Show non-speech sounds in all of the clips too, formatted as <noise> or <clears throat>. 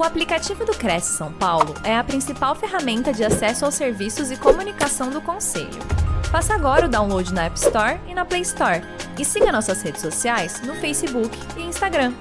O aplicativo do Cresce São Paulo é a principal ferramenta de acesso aos serviços e comunicação do Conselho. Faça agora o download na App Store e na Play Store. E siga nossas redes sociais no Facebook e Instagram.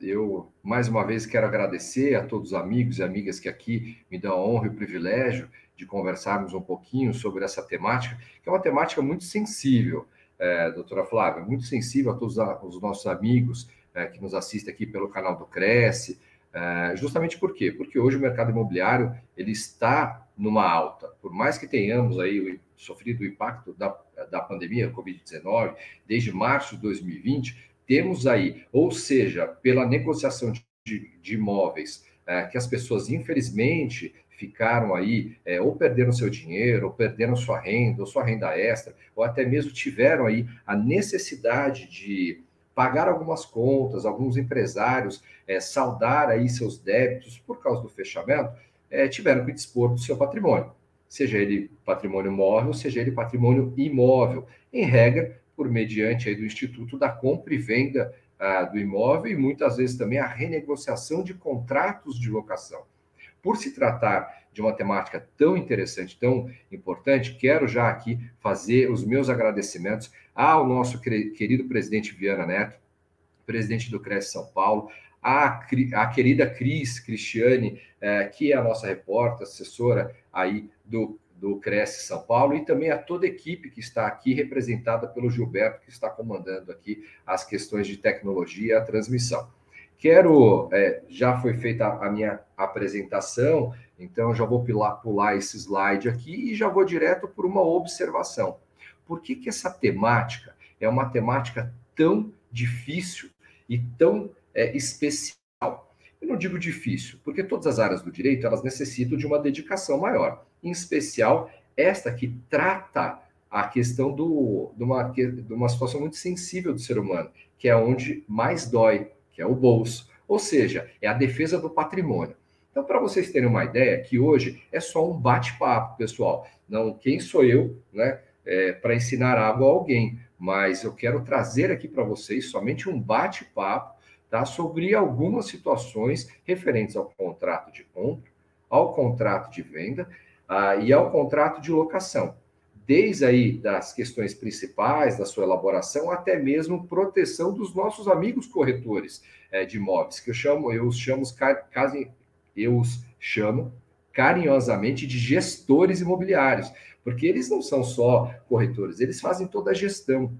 Eu, mais uma vez, quero agradecer a todos os amigos e amigas que aqui me dão a honra e o privilégio de conversarmos um pouquinho sobre essa temática, que é uma temática muito sensível, é, doutora Flávia, muito sensível a todos os nossos amigos é, que nos assistem aqui pelo canal do Cresce, é, justamente por quê? Porque hoje o mercado imobiliário ele está numa alta. Por mais que tenhamos aí sofrido o impacto da, da pandemia Covid-19 desde março de 2020, temos aí, ou seja, pela negociação de, de, de imóveis, é, que as pessoas, infelizmente, ficaram aí, é, ou perderam seu dinheiro, ou perderam sua renda, ou sua renda extra, ou até mesmo tiveram aí a necessidade de pagar algumas contas, alguns empresários é, saldar aí seus débitos por causa do fechamento, é, tiveram que dispor do seu patrimônio, seja ele patrimônio móvel, seja ele patrimônio imóvel, em regra, por mediante aí do Instituto da Compra e Venda ah, do Imóvel e muitas vezes também a renegociação de contratos de locação. Por se tratar de uma temática tão interessante, tão importante, quero já aqui fazer os meus agradecimentos ao nosso querido presidente Viana Neto, presidente do Cresce São Paulo, a, a querida Cris Cristiane, é, que é a nossa repórter, assessora aí do, do Cresce São Paulo, e também a toda a equipe que está aqui, representada pelo Gilberto, que está comandando aqui as questões de tecnologia e a transmissão. Quero, é, já foi feita a minha apresentação, então já vou pular, pular esse slide aqui e já vou direto por uma observação. Por que, que essa temática é uma temática tão difícil e tão é, especial? Eu não digo difícil, porque todas as áreas do direito elas necessitam de uma dedicação maior. Em especial, esta que trata a questão do, de, uma, de uma situação muito sensível do ser humano, que é onde mais dói, que é o bolso, ou seja, é a defesa do patrimônio. Então, para vocês terem uma ideia, que hoje é só um bate-papo, pessoal. Não, quem sou eu, né, é, para ensinar algo a alguém? Mas eu quero trazer aqui para vocês somente um bate-papo, tá, sobre algumas situações referentes ao contrato de compra, ao contrato de venda ah, e ao contrato de locação desde aí das questões principais da sua elaboração até mesmo proteção dos nossos amigos corretores é, de imóveis, que eu chamo, eu os chamo, eu os chamo carinhosamente de gestores imobiliários, porque eles não são só corretores, eles fazem toda a gestão.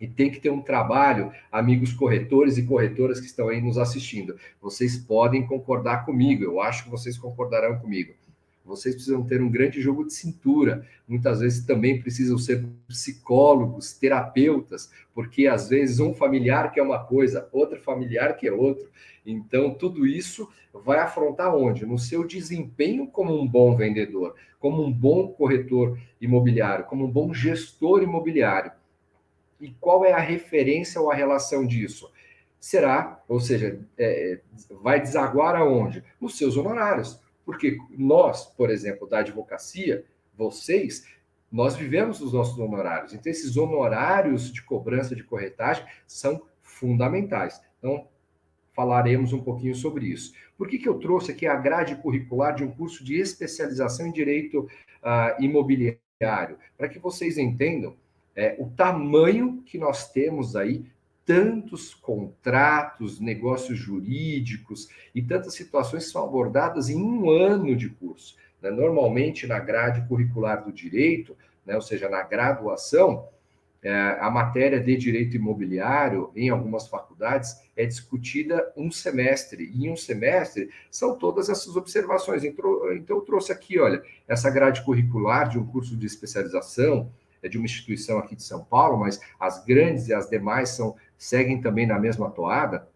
E tem que ter um trabalho, amigos corretores e corretoras que estão aí nos assistindo. Vocês podem concordar comigo, eu acho que vocês concordarão comigo vocês precisam ter um grande jogo de cintura. Muitas vezes também precisam ser psicólogos, terapeutas, porque às vezes um familiar quer uma coisa, outro familiar quer outro. Então, tudo isso vai afrontar onde? No seu desempenho como um bom vendedor, como um bom corretor imobiliário, como um bom gestor imobiliário. E qual é a referência ou a relação disso? Será, ou seja, é, vai desaguar aonde? Nos seus honorários porque nós, por exemplo, da advocacia, vocês, nós vivemos os nossos honorários. Então, esses honorários de cobrança de corretagem são fundamentais. Então, falaremos um pouquinho sobre isso. Por que, que eu trouxe aqui a grade curricular de um curso de especialização em direito uh, imobiliário? Para que vocês entendam é, o tamanho que nós temos aí tantos contratos, negócios jurídicos e tantas situações são abordadas em um ano de curso. Né? Normalmente, na grade curricular do direito, né? ou seja, na graduação, é, a matéria de direito imobiliário, em algumas faculdades, é discutida um semestre. E em um semestre são todas essas observações. Então, eu trouxe aqui, olha, essa grade curricular de um curso de especialização, é de uma instituição aqui de São Paulo, mas as grandes e as demais são seguem também na mesma toada,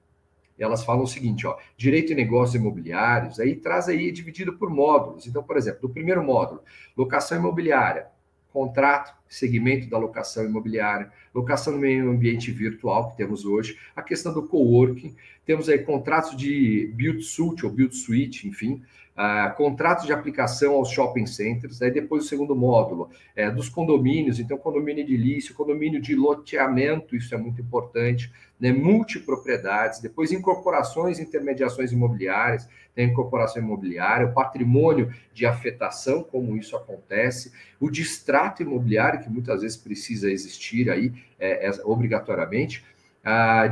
elas falam o seguinte, ó, direito e negócios imobiliários, aí traz aí dividido por módulos. Então, por exemplo, do primeiro módulo, locação imobiliária, contrato segmento da locação imobiliária, locação no meio ambiente virtual que temos hoje, a questão do coworking, temos aí contratos de build suite ou build suite, enfim, contratos de aplicação aos shopping centers, aí depois o segundo módulo é, dos condomínios, então condomínio edilício, condomínio de loteamento, isso é muito importante, né, multipropriedades, depois incorporações intermediações imobiliárias, a incorporação imobiliária, o patrimônio de afetação, como isso acontece, o distrato imobiliário, que muitas vezes precisa existir aí é, é, obrigatoriamente,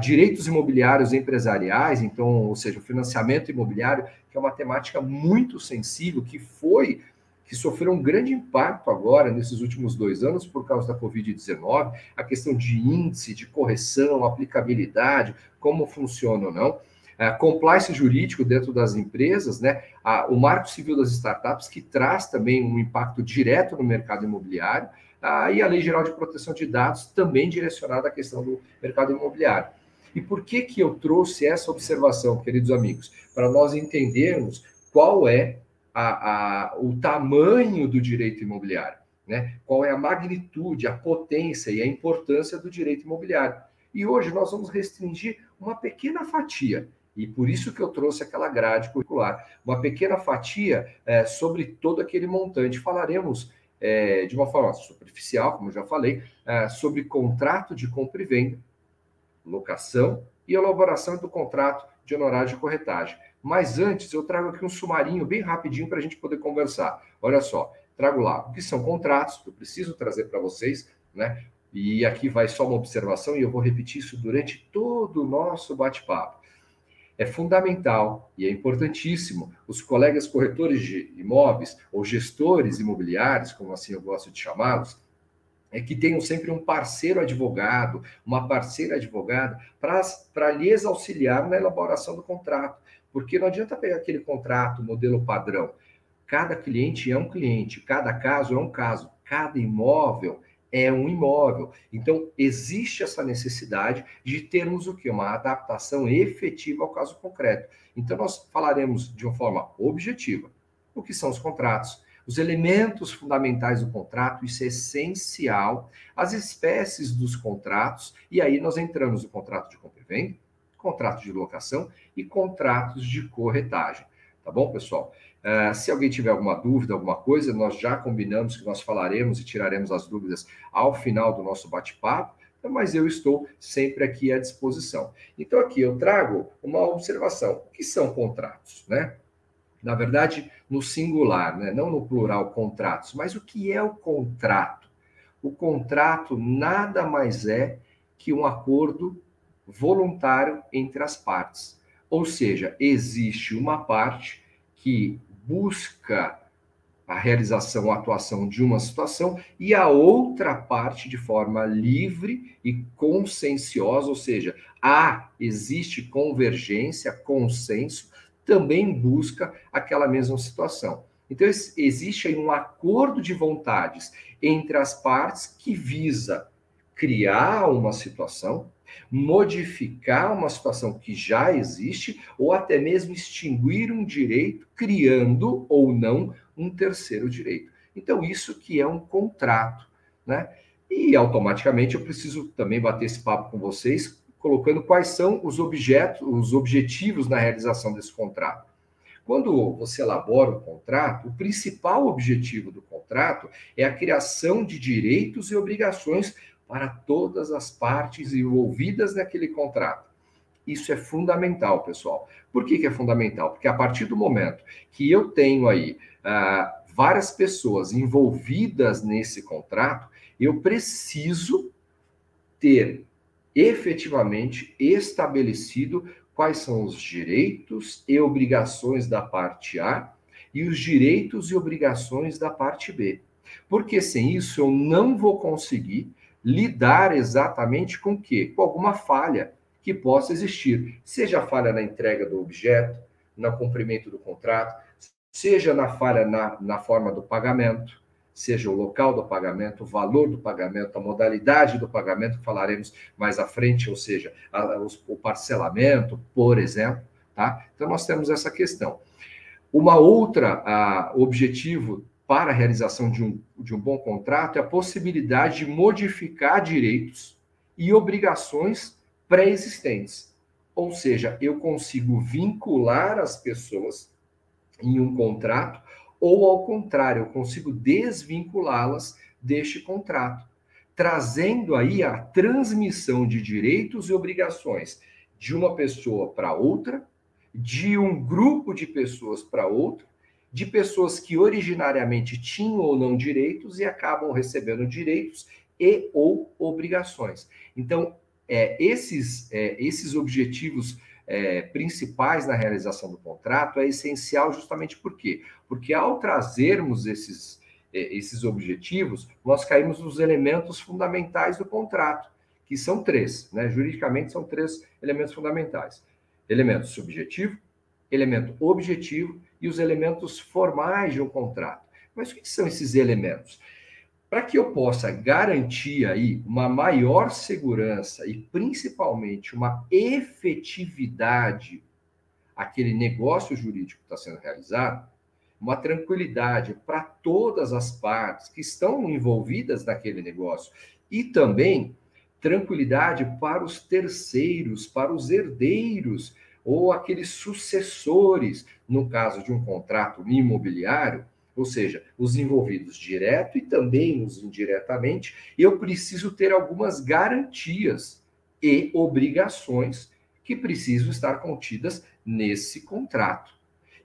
direitos imobiliários empresariais, então, ou seja, financiamento imobiliário, que é uma temática muito sensível, que foi, que sofreu um grande impacto agora, nesses últimos dois anos, por causa da Covid-19, a questão de índice, de correção, aplicabilidade, como funciona ou não. Uh, compliance jurídico dentro das empresas, né? O Marco Civil das Startups, que traz também um impacto direto no mercado imobiliário, uh, e a Lei Geral de Proteção de Dados, também direcionada à questão do mercado imobiliário. E por que, que eu trouxe essa observação, queridos amigos? Para nós entendermos qual é a, a, o tamanho do direito imobiliário, né? qual é a magnitude, a potência e a importância do direito imobiliário. E hoje nós vamos restringir uma pequena fatia, e por isso que eu trouxe aquela grade curricular, uma pequena fatia é, sobre todo aquele montante. Falaremos é, de uma forma superficial, como já falei, é, sobre contrato de compra e venda, locação e elaboração do contrato de honorário de corretagem. Mas antes, eu trago aqui um sumarinho bem rapidinho para a gente poder conversar. Olha só, trago lá o que são contratos, que eu preciso trazer para vocês, né? E aqui vai só uma observação, e eu vou repetir isso durante todo o nosso bate-papo. É fundamental e é importantíssimo os colegas corretores de imóveis ou gestores imobiliários, como assim eu gosto de chamá-los, é que tenham sempre um parceiro advogado, uma parceira advogada, para lhes auxiliar na elaboração do contrato. Porque não adianta pegar aquele contrato, modelo padrão. Cada cliente é um cliente, cada caso é um caso, cada imóvel é um imóvel. Então, existe essa necessidade de termos o que? Uma adaptação efetiva ao caso concreto. Então, nós falaremos de uma forma objetiva o que são os contratos, os elementos fundamentais do contrato, isso é essencial, as espécies dos contratos, e aí nós entramos no contrato de compra e venda, contrato de locação e contratos de corretagem. Tá bom, pessoal? Uh, se alguém tiver alguma dúvida, alguma coisa, nós já combinamos que nós falaremos e tiraremos as dúvidas ao final do nosso bate-papo, mas eu estou sempre aqui à disposição. Então, aqui eu trago uma observação: o que são contratos, né? na verdade, no singular, né? não no plural, contratos. Mas o que é o contrato? O contrato nada mais é que um acordo voluntário entre as partes. Ou seja, existe uma parte que busca a realização, a atuação de uma situação e a outra parte de forma livre e conscienciosa, ou seja, há existe convergência, consenso também busca aquela mesma situação. Então, existe aí um acordo de vontades entre as partes que visa criar uma situação, modificar uma situação que já existe, ou até mesmo extinguir um direito, criando ou não um terceiro direito. Então, isso que é um contrato, né? E automaticamente eu preciso também bater esse papo com vocês colocando quais são os objetos, os objetivos na realização desse contrato. Quando você elabora um contrato, o principal objetivo do contrato é a criação de direitos e obrigações para todas as partes envolvidas naquele contrato. Isso é fundamental, pessoal. Por que, que é fundamental? Porque a partir do momento que eu tenho aí ah, várias pessoas envolvidas nesse contrato, eu preciso ter efetivamente estabelecido quais são os direitos e obrigações da parte A e os direitos e obrigações da parte B. Porque sem isso eu não vou conseguir lidar exatamente com o quê? Com alguma falha que possa existir, seja a falha na entrega do objeto, no cumprimento do contrato, seja na falha na, na forma do pagamento, seja o local do pagamento, o valor do pagamento, a modalidade do pagamento, falaremos mais à frente, ou seja, a, o parcelamento, por exemplo, tá? Então nós temos essa questão. Uma outra a, objetivo para a realização de um, de um bom contrato é a possibilidade de modificar direitos e obrigações pré-existentes. Ou seja, eu consigo vincular as pessoas em um contrato, ou ao contrário, eu consigo desvinculá-las deste contrato, trazendo aí a transmissão de direitos e obrigações de uma pessoa para outra, de um grupo de pessoas para outra, de pessoas que originariamente tinham ou não direitos e acabam recebendo direitos e ou obrigações. Então, é, esses, é, esses objetivos é, principais na realização do contrato é essencial justamente por quê? Porque ao trazermos esses, é, esses objetivos, nós caímos nos elementos fundamentais do contrato, que são três, né? Juridicamente são três elementos fundamentais: elemento subjetivo, elemento objetivo e os elementos formais de um contrato. Mas o que são esses elementos? Para que eu possa garantir aí uma maior segurança e principalmente uma efetividade aquele negócio jurídico que está sendo realizado, uma tranquilidade para todas as partes que estão envolvidas naquele negócio e também tranquilidade para os terceiros, para os herdeiros ou aqueles sucessores, no caso de um contrato imobiliário, ou seja, os envolvidos direto e também os indiretamente, eu preciso ter algumas garantias e obrigações que precisam estar contidas nesse contrato.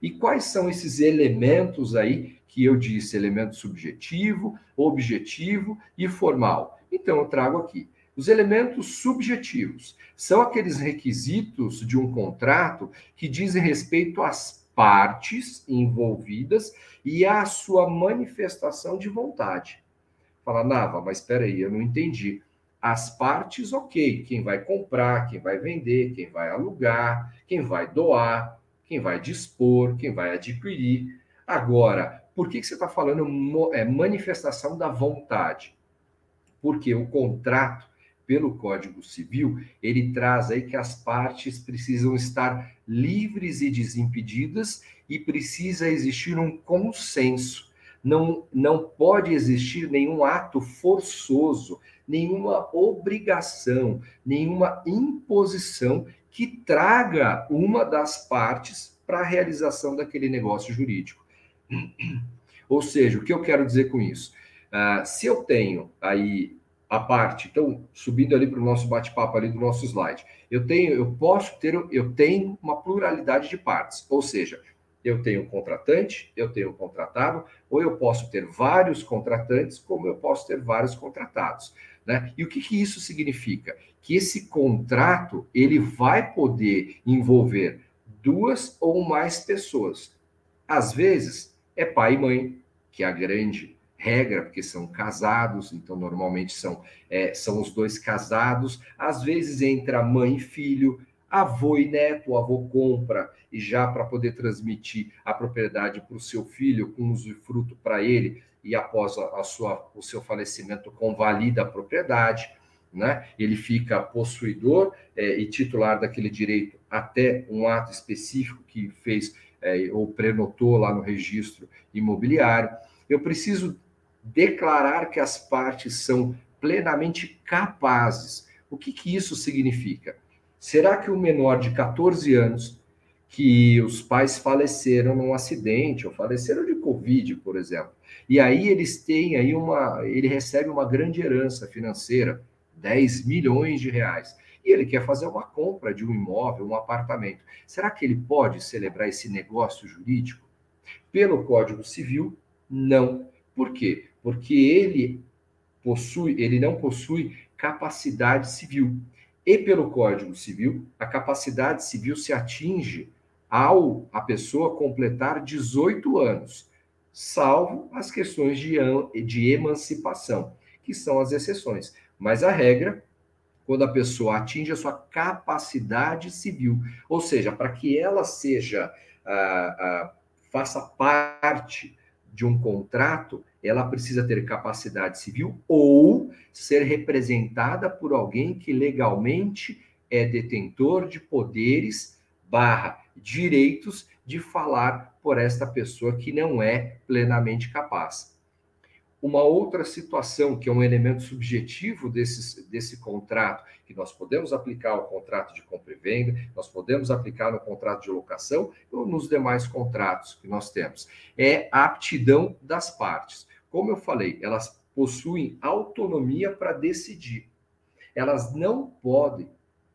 E quais são esses elementos aí que eu disse, elemento subjetivo, objetivo e formal? Então eu trago aqui os elementos subjetivos são aqueles requisitos de um contrato que dizem respeito às partes envolvidas e à sua manifestação de vontade. Fala, Nava, mas espera aí, eu não entendi. As partes, ok, quem vai comprar, quem vai vender, quem vai alugar, quem vai doar, quem vai dispor, quem vai adquirir. Agora, por que, que você está falando é, manifestação da vontade? Porque o contrato pelo Código Civil, ele traz aí que as partes precisam estar livres e desimpedidas e precisa existir um consenso. Não, não pode existir nenhum ato forçoso, nenhuma obrigação, nenhuma imposição que traga uma das partes para a realização daquele negócio jurídico. Ou seja, o que eu quero dizer com isso? Uh, se eu tenho aí a parte. Então, subindo ali para o nosso bate-papo ali do nosso slide, eu tenho, eu posso ter, eu tenho uma pluralidade de partes, ou seja, eu tenho contratante, eu tenho contratado, ou eu posso ter vários contratantes, como eu posso ter vários contratados. Né? E o que, que isso significa? Que esse contrato ele vai poder envolver duas ou mais pessoas. Às vezes é pai e mãe, que é a grande regra, porque são casados, então normalmente são, é, são os dois casados. Às vezes entra mãe e filho, avô e neto, o avô compra e já para poder transmitir a propriedade para o seu filho, com usufruto para ele, e após a, a, sua, o seu falecimento convalida a propriedade, né? ele fica possuidor é, e titular daquele direito até um ato específico que fez é, ou prenotou lá no registro imobiliário. Eu preciso declarar que as partes são plenamente capazes. O que, que isso significa? Será que o menor de 14 anos, que os pais faleceram num acidente ou faleceram de Covid, por exemplo, e aí eles têm aí uma, ele recebe uma grande herança financeira, 10 milhões de reais, e ele quer fazer uma compra de um imóvel, um apartamento. Será que ele pode celebrar esse negócio jurídico? Pelo Código Civil, não. Por quê? Porque ele possui, ele não possui capacidade civil. E pelo Código Civil, a capacidade civil se atinge ao a pessoa completar 18 anos, salvo as questões de, de emancipação, que são as exceções. Mas a regra, quando a pessoa atinge a sua capacidade civil, ou seja, para que ela seja, ah, ah, faça parte de um contrato, ela precisa ter capacidade civil ou ser representada por alguém que legalmente é detentor de poderes barra direitos de falar por esta pessoa que não é plenamente capaz. Uma outra situação, que é um elemento subjetivo desse, desse contrato, que nós podemos aplicar ao contrato de compra e venda, nós podemos aplicar no contrato de locação ou nos demais contratos que nós temos, é a aptidão das partes. Como eu falei, elas possuem autonomia para decidir. Elas não podem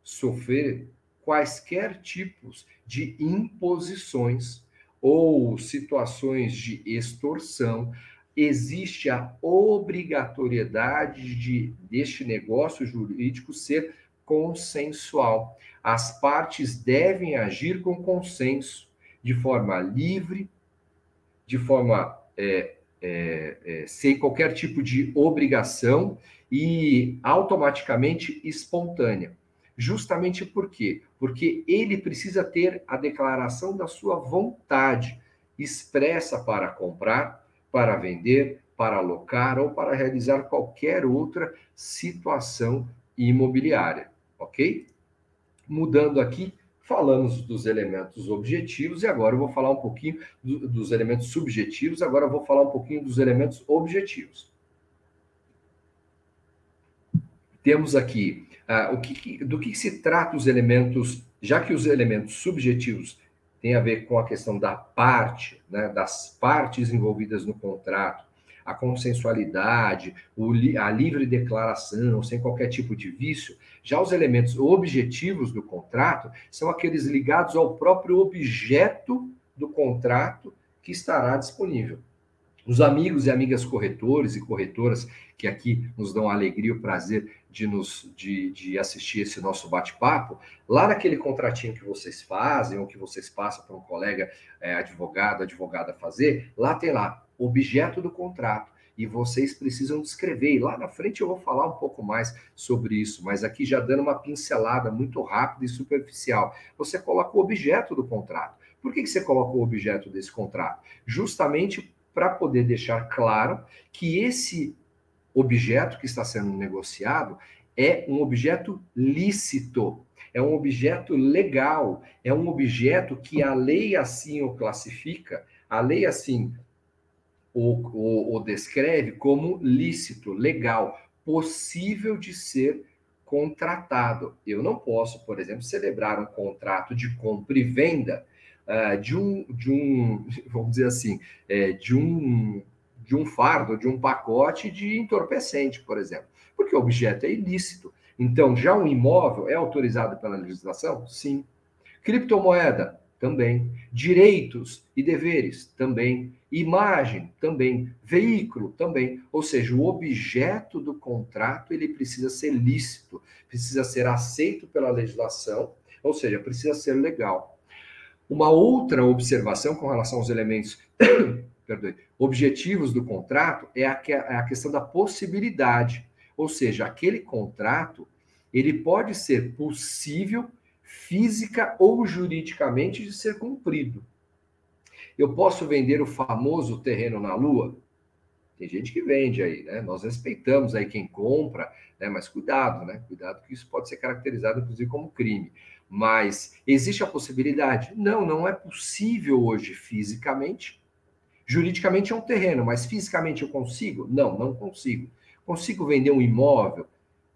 sofrer quaisquer tipos de imposições ou situações de extorsão, existe a obrigatoriedade de deste negócio jurídico ser consensual. As partes devem agir com consenso, de forma livre, de forma é, é, é, sem qualquer tipo de obrigação e automaticamente espontânea. Justamente por quê? Porque ele precisa ter a declaração da sua vontade expressa para comprar para vender, para alocar ou para realizar qualquer outra situação imobiliária, ok? Mudando aqui, falamos dos elementos objetivos e agora eu vou falar um pouquinho do, dos elementos subjetivos, agora eu vou falar um pouquinho dos elementos objetivos. Temos aqui uh, o que, do que se trata os elementos, já que os elementos subjetivos tem a ver com a questão da parte, né, das partes envolvidas no contrato, a consensualidade, a livre declaração, sem qualquer tipo de vício. Já os elementos objetivos do contrato são aqueles ligados ao próprio objeto do contrato que estará disponível. Os amigos e amigas corretores e corretoras que aqui nos dão a alegria e o prazer de, nos, de, de assistir esse nosso bate-papo, lá naquele contratinho que vocês fazem, ou que vocês passam para um colega é, advogado, advogada fazer, lá tem lá, objeto do contrato e vocês precisam descrever. E lá na frente eu vou falar um pouco mais sobre isso, mas aqui já dando uma pincelada muito rápida e superficial. Você coloca o objeto do contrato. Por que, que você coloca o objeto desse contrato? Justamente para poder deixar claro que esse objeto que está sendo negociado é um objeto lícito, é um objeto legal, é um objeto que a lei assim o classifica, a lei assim o, o, o descreve como lícito, legal, possível de ser contratado. Eu não posso, por exemplo, celebrar um contrato de compra e venda uh, de um, de um, <laughs> vamos dizer assim, é, de um de um fardo, de um pacote de entorpecente, por exemplo, porque o objeto é ilícito. Então, já um imóvel é autorizado pela legislação? Sim. Criptomoeda? Também. Direitos e deveres? Também. Imagem? Também. Veículo? Também. Ou seja, o objeto do contrato ele precisa ser lícito, precisa ser aceito pela legislação, ou seja, precisa ser legal. Uma outra observação com relação aos elementos perdoe, objetivos do contrato é a, é a questão da possibilidade. Ou seja, aquele contrato ele pode ser possível física ou juridicamente de ser cumprido. Eu posso vender o famoso terreno na Lua? Tem gente que vende aí, né? Nós respeitamos aí quem compra, né? Mas cuidado, né? Cuidado que isso pode ser caracterizado, inclusive, como crime. Mas existe a possibilidade? Não, não é possível hoje fisicamente. Juridicamente é um terreno, mas fisicamente eu consigo? Não, não consigo. Consigo vender um imóvel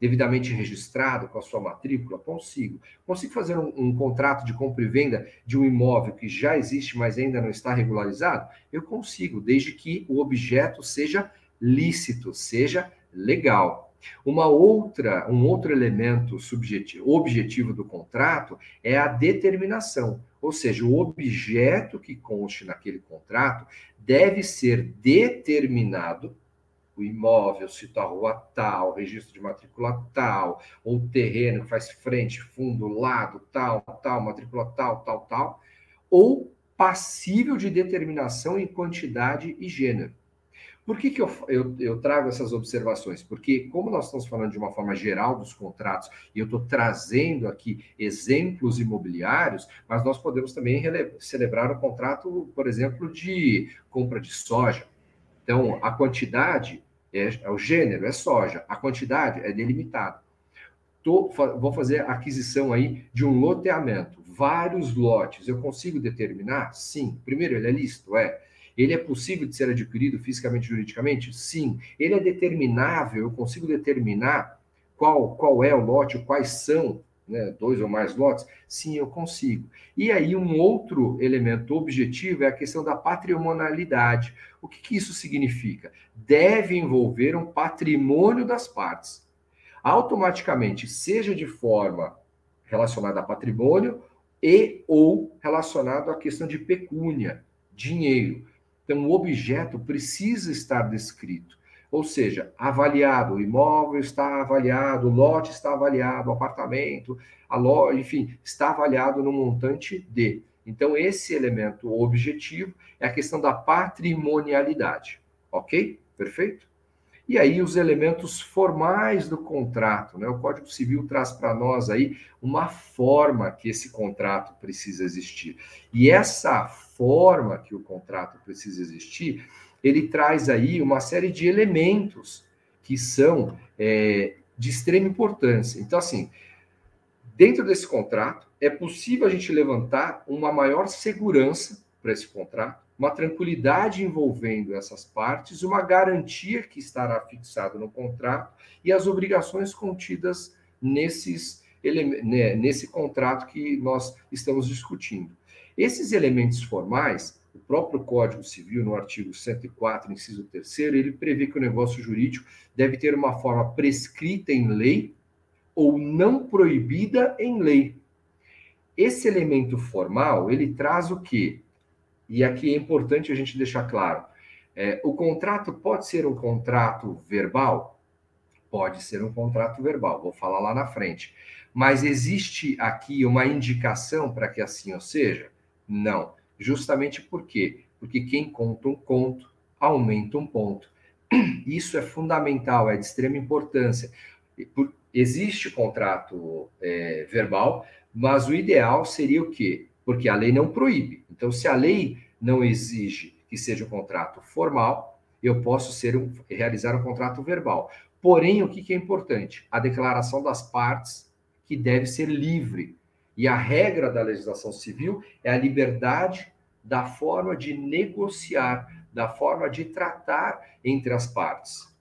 devidamente registrado com a sua matrícula? Consigo. Consigo fazer um, um, contrato de compra e venda de um imóvel que já existe, mas ainda não está regularizado? Eu consigo, desde que o objeto seja lícito, seja legal. Uma outra, um outro elemento subjetivo, objetivo do contrato é a determinação, ou seja, o objeto que conste naquele contrato deve ser determinado o imóvel, cito a rua tal, registro de matrícula tal, ou terreno que faz frente, fundo, lado, tal, tal, matrícula tal, tal, tal, ou passível de determinação em quantidade e gênero. Por que, que eu, eu, eu, trago essas observações? Porque, como nós estamos falando de uma forma geral dos contratos, e eu estou trazendo aqui exemplos imobiliários, mas nós podemos também celebrar um contrato, por exemplo, de compra de soja. Então, a quantidade, é, é o gênero é soja, a quantidade é delimitada. Tô, vou fazer aquisição aí de um loteamento. vários lotes, eu consigo determinar? Sim. Primeiro, ele é lícito? É. Ele é possível de ser adquirido fisicamente e juridicamente? Sim. Ele é determinável? Eu consigo determinar qual, qual é o lote, quais são né, dois ou mais lotes? Sim, eu consigo. E aí, um outro elemento objetivo é a questão da patrimonialidade. O que, que isso significa? Deve envolver um patrimônio das partes. Automaticamente, seja de forma relacionada a patrimônio e ou relacionado à questão de pecúnia, dinheiro. Então, o objeto precisa estar descrito. Ou seja, avaliado, o imóvel está avaliado, o lote está avaliado, o apartamento, a loja, enfim, está avaliado no montante de. Então, esse elemento objetivo é a questão da patrimonialidade. Ok? Perfeito? E aí, os elementos formais do contrato. Né? O Código Civil traz para nós aí uma forma que esse contrato precisa existir. E essa forma que o contrato precisa existir ele traz aí uma série de elementos que são é, de extrema importância. Então, assim, dentro desse contrato, é possível a gente levantar uma maior segurança para esse contrato, uma tranquilidade envolvendo essas partes, uma garantia que estará fixada no contrato e as obrigações contidas nesses, né, nesse contrato que nós estamos discutindo. Esses elementos formais, o próprio Código Civil, no artigo 104, inciso 3, ele prevê que o negócio jurídico deve ter uma forma prescrita em lei ou não proibida em lei. Esse elemento formal, ele traz o quê? E aqui é importante a gente deixar claro. É, o contrato pode ser um contrato verbal? Pode ser um contrato verbal, vou falar lá na frente. Mas existe aqui uma indicação para que assim ou seja? Não. Justamente por quê? Porque quem conta um conto aumenta um ponto. <clears throat> Isso é fundamental, é de extrema importância. Existe contrato é, verbal, mas o ideal seria o quê? Porque a lei não proíbe. Então, se a lei não exige que seja um contrato formal, eu posso ser um, realizar um contrato verbal. Porém, o que, que é importante? A declaração das partes, que deve ser livre. E a regra da legislação civil é a liberdade da forma de negociar, da forma de tratar entre as partes.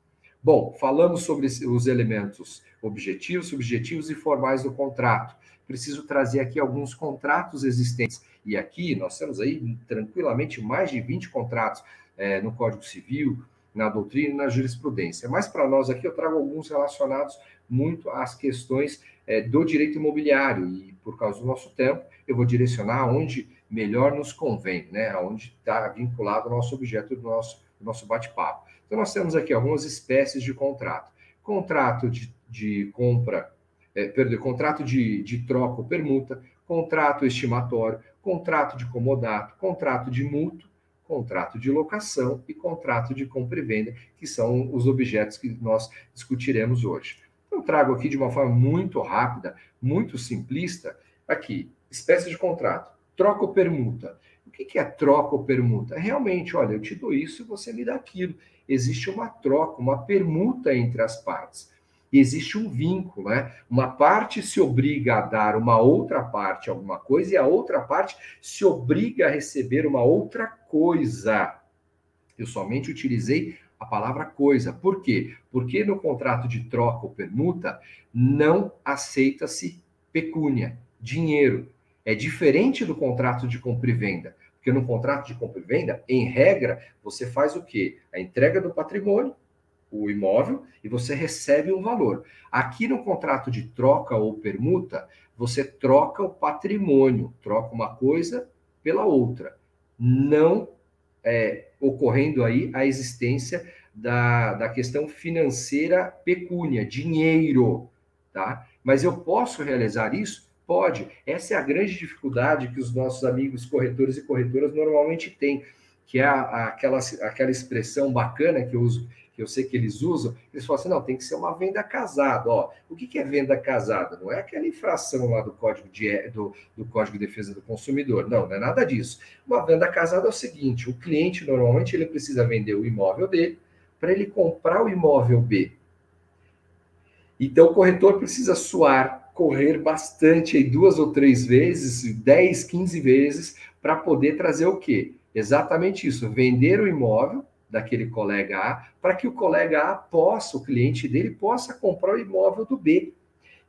Bom, falamos sobre os elementos objetivos, subjetivos e formais do contrato. Preciso trazer aqui alguns contratos existentes. E aqui nós temos aí tranquilamente mais de 20 contratos é, no Código Civil, na doutrina e na jurisprudência. Mas para nós aqui eu trago alguns relacionados muito às questões é, do direito imobiliário. E por causa do nosso tempo, eu vou direcionar onde melhor nos convém, né? Onde está vinculado o nosso objeto do nosso, do nosso bate-papo. Então, nós temos aqui algumas espécies de contrato. Contrato de, de compra, é, perdão, contrato de, de troca ou permuta, contrato estimatório, contrato de comodato, contrato de mútuo, contrato de locação e contrato de compra e venda, que são os objetos que nós discutiremos hoje. Eu trago aqui de uma forma muito rápida, muito simplista, aqui, espécie de contrato troca ou permuta. O que é troca ou permuta? Realmente, olha, eu te dou isso e você me dá aquilo. Existe uma troca, uma permuta entre as partes. Existe um vínculo, né? Uma parte se obriga a dar uma outra parte alguma coisa e a outra parte se obriga a receber uma outra coisa. Eu somente utilizei a palavra coisa. Por quê? Porque no contrato de troca ou permuta não aceita-se pecúnia, dinheiro. É diferente do contrato de compra e venda, porque no contrato de compra e venda, em regra, você faz o quê? A entrega do patrimônio, o imóvel, e você recebe um valor. Aqui no contrato de troca ou permuta, você troca o patrimônio, troca uma coisa pela outra, não é, ocorrendo aí a existência da, da questão financeira pecúnia, dinheiro, tá? Mas eu posso realizar isso Pode. Essa é a grande dificuldade que os nossos amigos corretores e corretoras normalmente têm, que é a, a, aquela, aquela expressão bacana que eu uso, que eu sei que eles usam, eles falam assim, não, tem que ser uma venda casada. Ó, o que, que é venda casada? Não é aquela infração lá do Código de, do, do Código de Defesa do Consumidor. Não, não é nada disso. Uma venda casada é o seguinte, o cliente normalmente ele precisa vender o imóvel dele para ele comprar o imóvel B. Então o corretor precisa suar correr bastante aí duas ou três vezes, 10, 15 vezes, para poder trazer o quê? Exatamente isso, vender o imóvel daquele colega A, para que o colega A possa, o cliente dele, possa comprar o imóvel do B.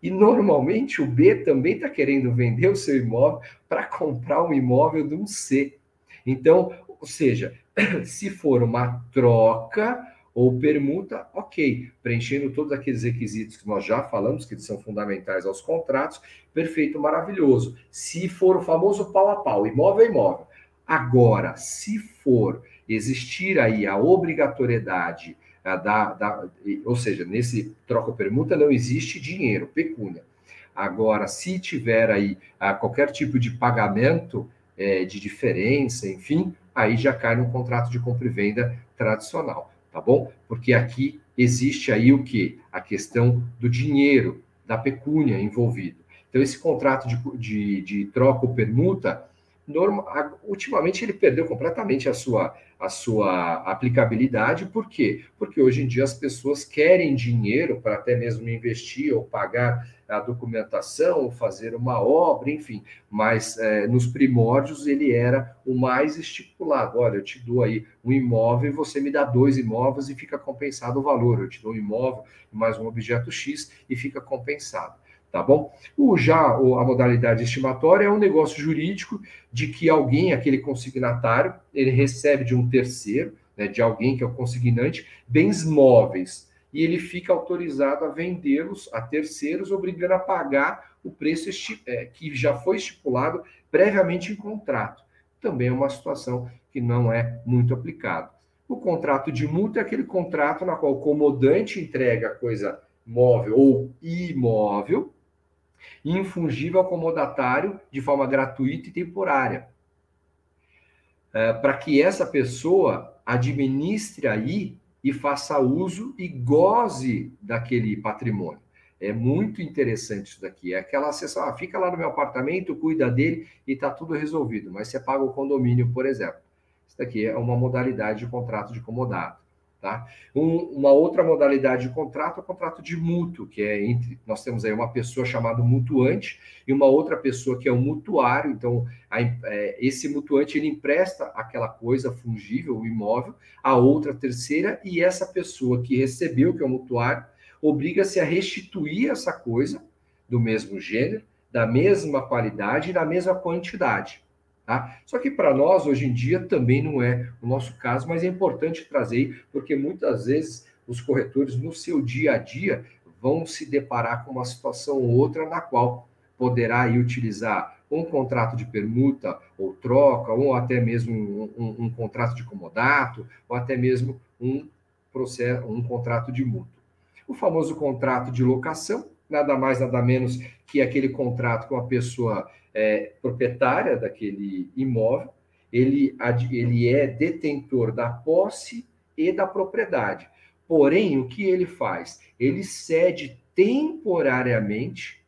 E normalmente o B também está querendo vender o seu imóvel para comprar um imóvel de um C. Então, ou seja, <clears throat> se for uma troca ou permuta, ok, preenchendo todos aqueles requisitos que nós já falamos, que são fundamentais aos contratos, perfeito, maravilhoso. Se for o famoso pau a pau, imóvel a imóvel. Agora, se for existir aí a obrigatoriedade a, da, da, ou seja, nesse troca permuta não existe dinheiro, pecúnia. Agora, se tiver aí a, qualquer tipo de pagamento é, de diferença, enfim, aí já cai no contrato de compra e venda tradicional, tá bom? Porque aqui existe aí o que? A questão do dinheiro, da pecúnia envolvido. Então, esse contrato de, de, de troca ou permuta, norma, ultimamente ele perdeu completamente a sua, a sua aplicabilidade, por quê? Porque hoje em dia as pessoas querem dinheiro para até mesmo investir ou pagar a documentação, ou fazer uma obra, enfim, mas é, nos primórdios ele era o mais estipulado. Olha, eu te dou aí um imóvel você me dá dois imóveis e fica compensado o valor. Eu te dou um imóvel mais um objeto X e fica compensado tá bom? O já a modalidade estimatória é um negócio jurídico de que alguém, aquele consignatário, ele recebe de um terceiro, né, de alguém que é o consignante, bens móveis e ele fica autorizado a vendê-los a terceiros, obrigando a pagar o preço é, que já foi estipulado previamente em contrato. Também é uma situação que não é muito aplicada. O contrato de multa é aquele contrato na qual o comodante entrega coisa móvel ou imóvel infungível ao comodatário de forma gratuita e temporária. É, para que essa pessoa administre aí e faça uso e goze daquele patrimônio. É muito interessante isso daqui. É aquela sessão, ah, fica lá no meu apartamento, cuida dele e está tudo resolvido. Mas você paga o condomínio, por exemplo. Isso daqui é uma modalidade de contrato de comodato. Tá? Um, uma outra modalidade de contrato é o contrato de mútuo, que é entre. Nós temos aí uma pessoa chamada mutuante e uma outra pessoa que é o mutuário. Então, a, é, esse mutuante ele empresta aquela coisa fungível, o imóvel, a outra terceira, e essa pessoa que recebeu, que é o mutuário, obriga-se a restituir essa coisa do mesmo gênero, da mesma qualidade e da mesma quantidade. Tá? Só que para nós, hoje em dia, também não é o nosso caso, mas é importante trazer, porque muitas vezes os corretores, no seu dia a dia, vão se deparar com uma situação ou outra na qual poderá aí, utilizar um contrato de permuta ou troca, ou até mesmo um, um, um contrato de comodato, ou até mesmo um, processo, um contrato de mútuo. O famoso contrato de locação, nada mais, nada menos que aquele contrato com a pessoa é, proprietária daquele imóvel, ele, ele é detentor da posse e da propriedade. Porém, o que ele faz? Ele cede temporariamente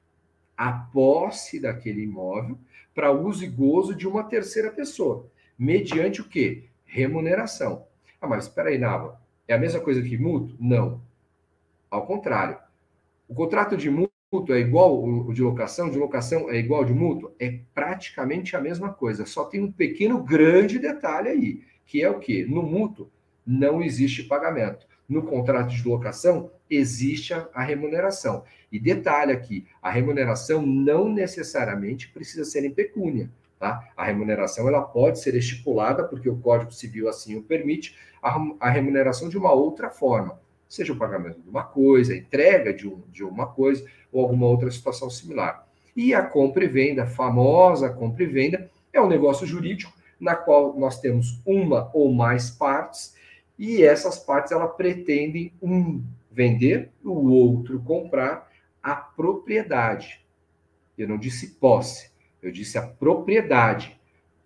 a posse daquele imóvel para uso e gozo de uma terceira pessoa, mediante o quê? Remuneração. Ah, mas espera aí, Nava, é a mesma coisa que mútuo? Não. Ao contrário. O contrato de mútuo mútuo é igual o de locação, de locação é igual de mútuo? É praticamente a mesma coisa, só tem um pequeno grande detalhe aí, que é o que? No mútuo não existe pagamento. No contrato de locação existe a, a remuneração. E detalhe aqui, a remuneração não necessariamente precisa ser em pecúnia. Tá? A remuneração ela pode ser estipulada, porque o Código Civil assim o permite, a, a remuneração de uma outra forma seja o pagamento de uma coisa, a entrega de, um, de uma coisa ou alguma outra situação similar. E a compra e venda, a famosa compra e venda, é um negócio jurídico na qual nós temos uma ou mais partes e essas partes ela pretendem um vender, o outro comprar a propriedade. Eu não disse posse, eu disse a propriedade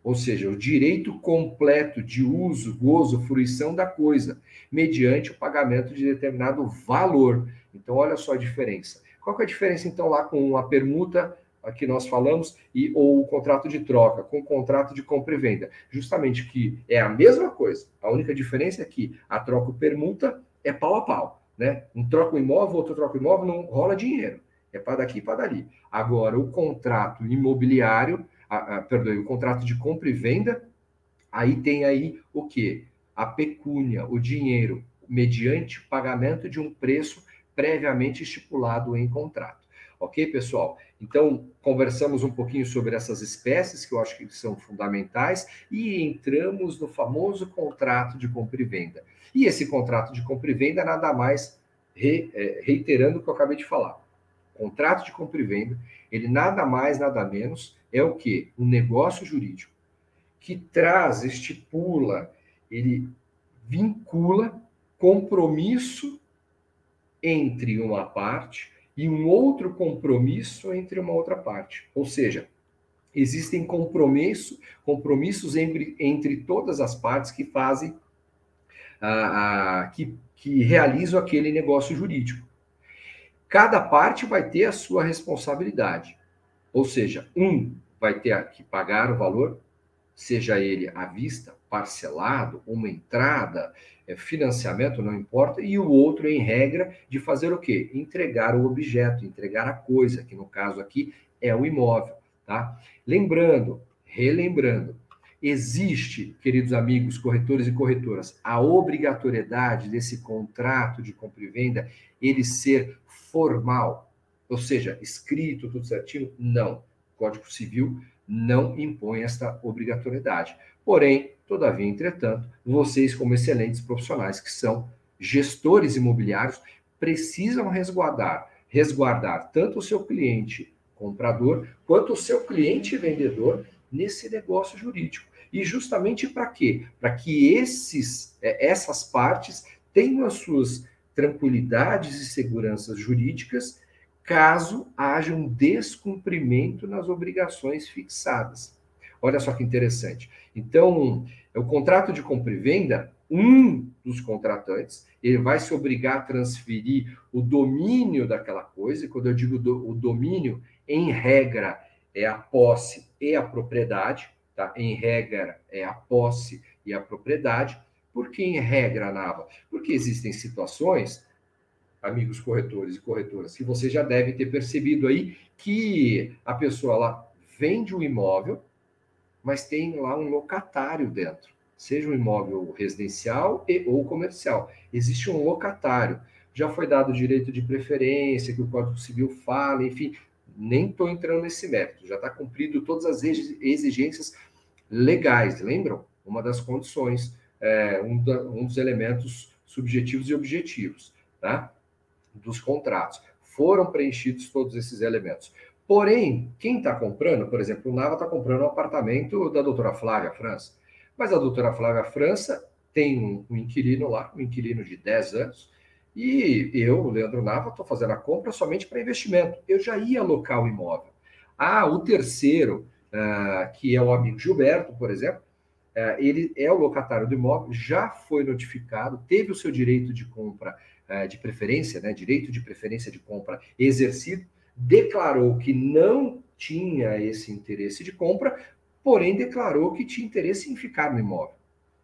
ou seja, o direito completo de uso, gozo, fruição da coisa, mediante o pagamento de determinado valor. Então, olha só a diferença. Qual é a diferença, então, lá com a permuta que nós falamos e ou o contrato de troca, com o contrato de compra e venda? Justamente que é a mesma coisa. A única diferença é que a troca permuta é pau a pau. Né? Um troca o imóvel, outro troca o imóvel, não rola dinheiro. é para daqui e para dali. Agora, o contrato imobiliário, a, a, perdão, o contrato de compra e venda, aí tem aí o quê? A pecúnia, o dinheiro, mediante pagamento de um preço previamente estipulado em contrato. Ok, pessoal? Então, conversamos um pouquinho sobre essas espécies, que eu acho que são fundamentais, e entramos no famoso contrato de compra e venda. E esse contrato de compra e venda nada mais, re, é, reiterando o que eu acabei de falar. Contrato de compra e venda, ele nada mais, nada menos é o que? Um negócio jurídico que traz, estipula, ele vincula compromisso entre uma parte e um outro compromisso entre uma outra parte. Ou seja, existem compromisso, compromissos entre, entre todas as partes que fazem, ah, ah, que, que realizam aquele negócio jurídico. Cada parte vai ter a sua responsabilidade. Ou seja, um vai ter que pagar o valor, seja ele à vista, parcelado, uma entrada, é, financiamento, não importa, e o outro, em regra, de fazer o quê? Entregar o objeto, entregar a coisa, que no caso aqui é o imóvel, tá? Lembrando, relembrando, existe, queridos amigos, corretores e corretoras, a obrigatoriedade desse contrato de compra e venda ele ser formal, ou seja, escrito, tudo certinho? Não. O Código Civil não impõe esta obrigatoriedade. Porém, todavia, entretanto, vocês, como excelentes profissionais que são gestores imobiliários, precisam resguardar, resguardar tanto o seu cliente comprador quanto o seu cliente vendedor nesse negócio jurídico. E justamente para quê? Para que esses, é, essas partes tenham as suas tranquilidades e seguranças jurídicas caso haja um descumprimento nas obrigações fixadas. Olha só que interessante. Então, o contrato de compra e venda, um dos contratantes, ele vai se obrigar a transferir o domínio daquela coisa, e quando eu digo do, o domínio, em regra, é a posse e a propriedade, tá? Em regra, é a posse e a propriedade. Por que em regra, Nava? Porque existem situações amigos corretores e corretoras, que você já deve ter percebido aí que a pessoa lá vende um imóvel, mas tem lá um locatário dentro, seja um imóvel residencial e, ou comercial. Existe um locatário. Já foi dado direito de preferência, que o Código Civil fala, enfim, nem estou entrando nesse mérito. Já está cumprido todas as exigências legais, lembram? Uma das condições, é, um, da, um dos elementos subjetivos e objetivos, tá? Dos contratos. Foram preenchidos todos esses elementos. Porém, quem está comprando, por exemplo, o Nava está comprando um apartamento da doutora Flávia França. Mas a doutora Flávia França tem um, inquilino lá, um inquilino de 10 anos, e eu, Leandro Nava, estou fazendo a compra somente para investimento. Eu já ia alocar o imóvel. Ah, o terceiro, uh, que é o amigo Gilberto, por exemplo, uh, ele é o locatário do imóvel, já foi notificado, teve o seu direito de compra de preferência, né, direito de preferência de compra exercido, declarou que não tinha esse interesse de compra, porém declarou que tinha interesse em ficar no imóvel.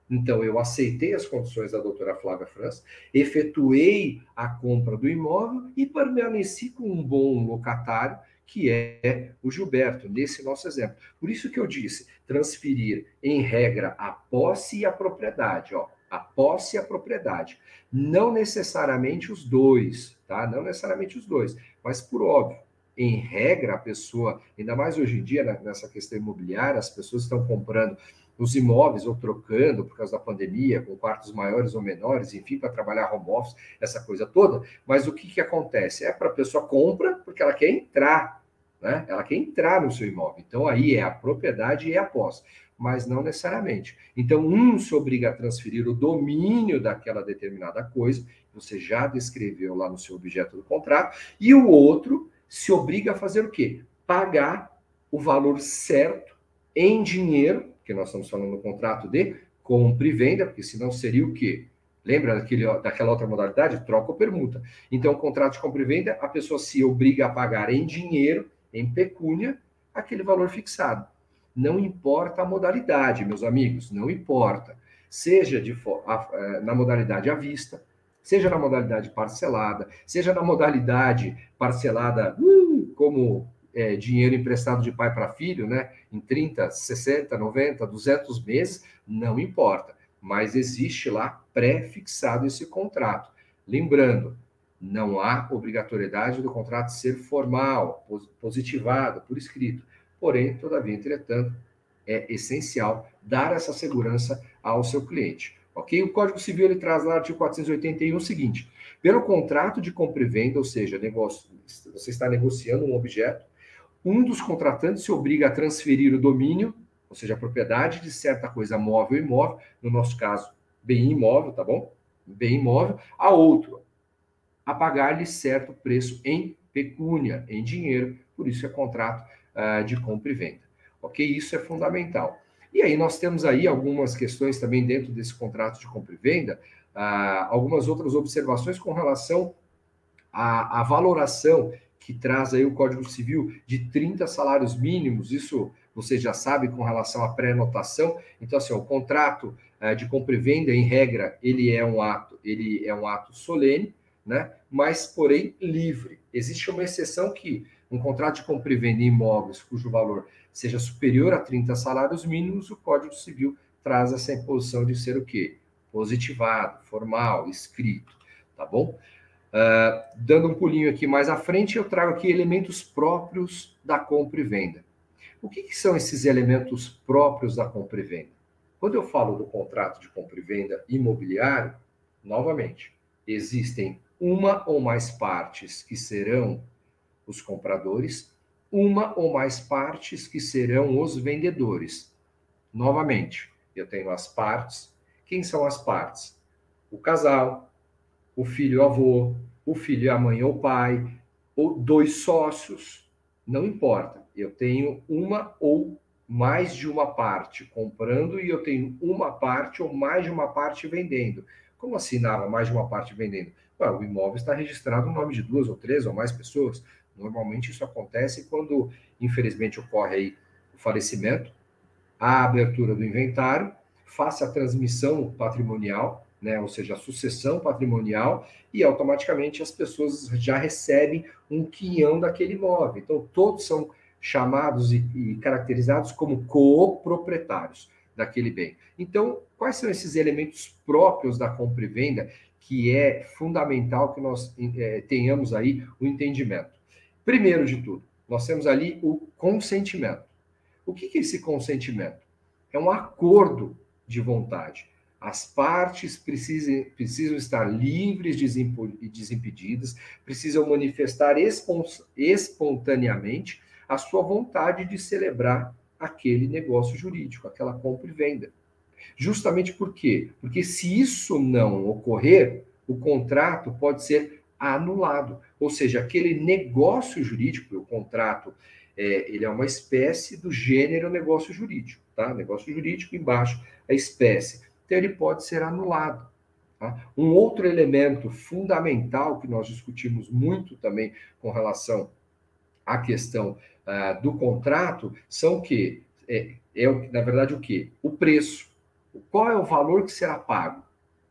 Então, eu aceitei as condições da doutora Flávia França, efetuei a compra do imóvel e permaneci com um bom locatário, que é o Gilberto, nesse nosso exemplo. Por isso que eu disse, transferir, em regra, a posse e a propriedade. Ó, a posse e a propriedade. Não necessariamente os dois, tá? Não necessariamente os dois, mas por óbvio, em regra, a pessoa, ainda mais hoje em dia, nessa questão imobiliária, as pessoas estão comprando os imóveis ou trocando por causa da pandemia, com quartos maiores ou menores, enfim, para trabalhar home office, essa coisa toda. Mas o que, que acontece? É para a pessoa compra porque ela quer entrar, né? Ela quer entrar no seu imóvel. Então aí é a propriedade e é a posse mas não necessariamente. Então, um se obriga a transferir o domínio daquela determinada coisa, você já descreveu lá no seu objeto do contrato, e o outro se obriga a fazer o quê? Pagar o valor certo em dinheiro, que nós estamos falando no contrato de compra e venda, porque senão seria o quê? Lembra daquele, daquela outra modalidade? Troca ou permuta. Então, o contrato de compra e venda, a pessoa se obriga a pagar em dinheiro, em pecúnia, aquele valor fixado. Não importa a modalidade, meus amigos, não importa. Seja de, a, na modalidade à vista, seja na modalidade parcelada, seja na modalidade parcelada uh, como é, dinheiro emprestado de pai para filho, né? Em 30, 60, 90, 200 meses, não importa. Mas existe lá pré-fixado esse contrato. Lembrando, não há obrigatoriedade do contrato ser formal, positivado, por escrito. Porém, todavia, entretanto, é essencial dar essa segurança ao seu cliente. Ok? O Código Civil ele traz lá no artigo 481 o seguinte: pelo contrato de compra e venda, ou seja, negócio, você está negociando um objeto, um dos contratantes se obriga a transferir o domínio, ou seja, a propriedade de certa coisa móvel ou imóvel, no nosso caso, bem imóvel, tá bom? Bem imóvel, a outro, a pagar-lhe certo preço em pecúnia, em dinheiro, por isso é contrato uh, de compra e venda. Ok? Isso é fundamental. E aí nós temos aí algumas questões também dentro desse contrato de compra e venda, uh, algumas outras observações com relação à, à valoração que traz aí o Código Civil de 30 salários mínimos, isso você já sabe com relação à pré-notação. Então, assim, o contrato uh, de compra e venda, em regra, ele é um ato, ele é um ato solene, né? Mas, porém, livre. Existe uma exceção que um contrato de compra e venda em imóveis cujo valor seja superior a 30 salários mínimos, o Código Civil traz essa imposição de ser o quê? Positivado, formal, escrito, tá bom? Uh, dando um pulinho aqui mais à frente, eu trago aqui elementos próprios da compra e venda. O que, que, são esses elementos próprios da compra e venda? Quando eu falo do contrato de compra e venda imobiliário, novamente, existem uma ou mais partes que serão os compradores, uma ou mais partes que serão os vendedores. Novamente, eu tenho as partes. Quem são as partes? O casal, o filho e o avô, o filho e a mãe ou pai, ou dois sócios, não importa. Eu tenho uma ou mais de uma parte comprando e eu tenho uma parte ou mais de uma parte vendendo. Como assinava mais de uma parte vendendo? Ué, o imóvel está registrado no nome de duas ou três ou mais pessoas. Normalmente isso acontece quando, infelizmente, ocorre aí o falecimento, a abertura do inventário, faça a transmissão patrimonial né? ou seja, a sucessão patrimonial, e automaticamente as pessoas já recebem um quinhão daquele imóvel. Então, todos são chamados e, e caracterizados como coproprietários daquele bem. Então, quais são esses elementos próprios da compra e venda que é fundamental que nós é, tenhamos aí o entendimento? Primeiro de tudo, nós temos ali o consentimento. O que é esse consentimento? É um acordo de vontade. As partes precisam, precisam estar livres e desimpedidas, precisam manifestar espontaneamente a sua vontade de celebrar aquele negócio jurídico, aquela compra e venda. Justamente por quê? Porque se isso não ocorrer, o contrato pode ser anulado. Ou seja, aquele negócio jurídico, o contrato, é, ele é uma espécie do gênero negócio jurídico, tá? Negócio jurídico embaixo, a espécie então ele pode ser anulado. Tá? Um outro elemento fundamental que nós discutimos muito também com relação à questão uh, do contrato são que é, é, na verdade o que o preço. Qual é o valor que será pago?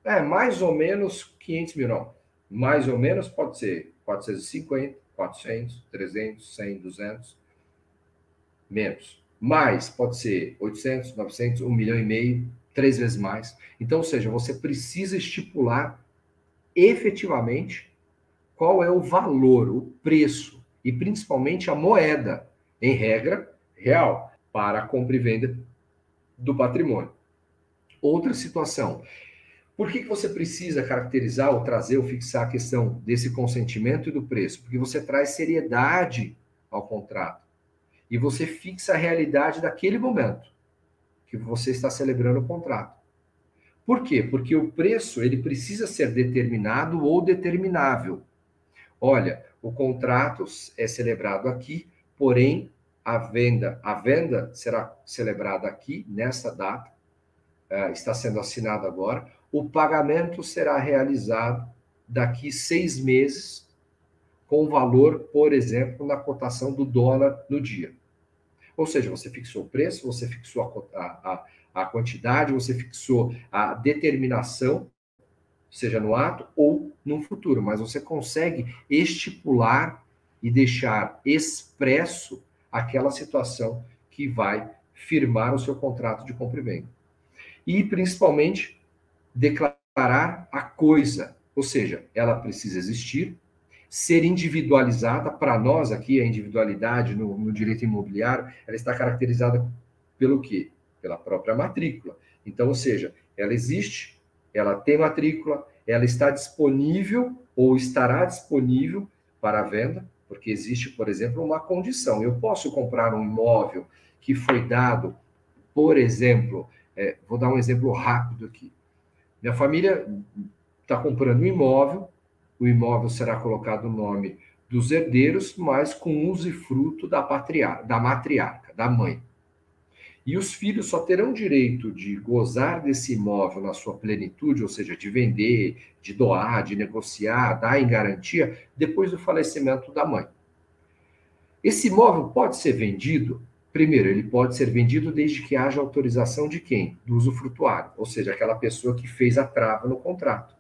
É mais ou menos 500 mil, não. Mais ou menos pode ser 450, 400, 300, 100, 200, menos. Mais pode ser 800, 900, 1 milhão e meio, três vezes mais. Então, ou seja, você precisa estipular efetivamente qual é o valor, o preço e principalmente a moeda, em regra real, para a compra e venda do patrimônio. Outra situação. Por que, que você precisa caracterizar ou trazer ou fixar a questão desse consentimento e do preço? Porque você traz seriedade ao contrato e você fixa a realidade daquele momento que você está celebrando o contrato. Por quê? Porque o preço ele precisa ser determinado ou determinável. Olha, o contrato é celebrado aqui, porém a venda, a venda será celebrada aqui nessa data, uh, está sendo assinado agora. O pagamento será realizado daqui seis meses, com valor, por exemplo, na cotação do dólar no dia. Ou seja, você fixou o preço, você fixou a, a, a quantidade, você fixou a determinação, seja no ato ou no futuro, mas você consegue estipular e deixar expresso aquela situação que vai firmar o seu contrato de compra e venda. E, principalmente, declarar a coisa, ou seja, ela precisa existir, ser individualizada. Para nós aqui, a individualidade no, no, direito imobiliário, ela está caracterizada pelo quê? Pela própria matrícula. Então, ou seja, ela existe, ela tem matrícula, ela está disponível ou estará disponível para venda, porque existe, por exemplo, uma condição. Eu posso comprar um imóvel que foi dado, por exemplo, é, vou dar um exemplo rápido aqui. Minha família está comprando um imóvel, o imóvel será colocado no nome dos herdeiros, mas com usufruto da, patriarca, da matriarca, da mãe. E os filhos só terão direito de gozar desse imóvel na sua plenitude, ou seja, de vender, de doar, de negociar, dar em garantia, depois do falecimento da mãe. Esse imóvel pode ser vendido? Primeiro, ele pode ser vendido desde que haja autorização de quem? Do usufrutuário, ou seja, aquela pessoa que fez a trava no contrato.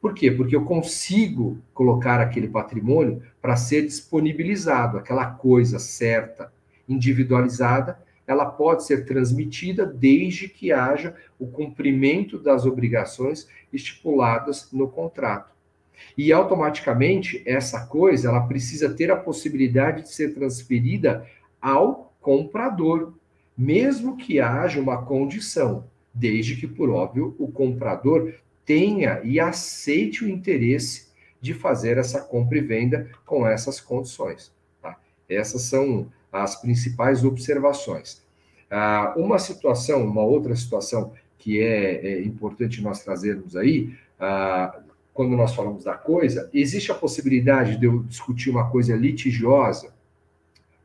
Por quê? Porque eu consigo colocar aquele patrimônio para ser disponibilizado, aquela coisa certa, individualizada, ela pode ser transmitida desde que haja o cumprimento das obrigações estipuladas no contrato. E automaticamente essa coisa ela precisa ter a possibilidade de ser transferida ao comprador, mesmo que haja uma condição, desde que por óbvio o comprador tenha e aceite o interesse de fazer essa compra e venda com essas condições. Tá? Essas são as principais observações. Ah, uma situação, uma outra situação que é, é importante nós trazermos aí, ah, quando nós falamos da coisa, existe a possibilidade de eu discutir uma coisa litigiosa?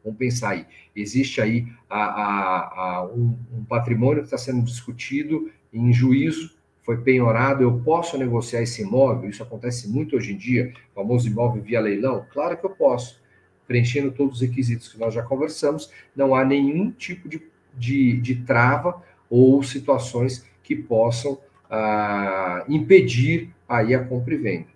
Vamos pensar aí. Existe aí a, a, a um, um patrimônio que está sendo discutido em juízo foi penhorado, eu posso negociar esse imóvel? Isso acontece muito hoje em dia, famoso imóvel via leilão? Claro que eu posso. Preenchendo todos os requisitos que nós já conversamos, não há nenhum tipo de, de, de trava ou situações que possam ah, impedir aí a compra e venda.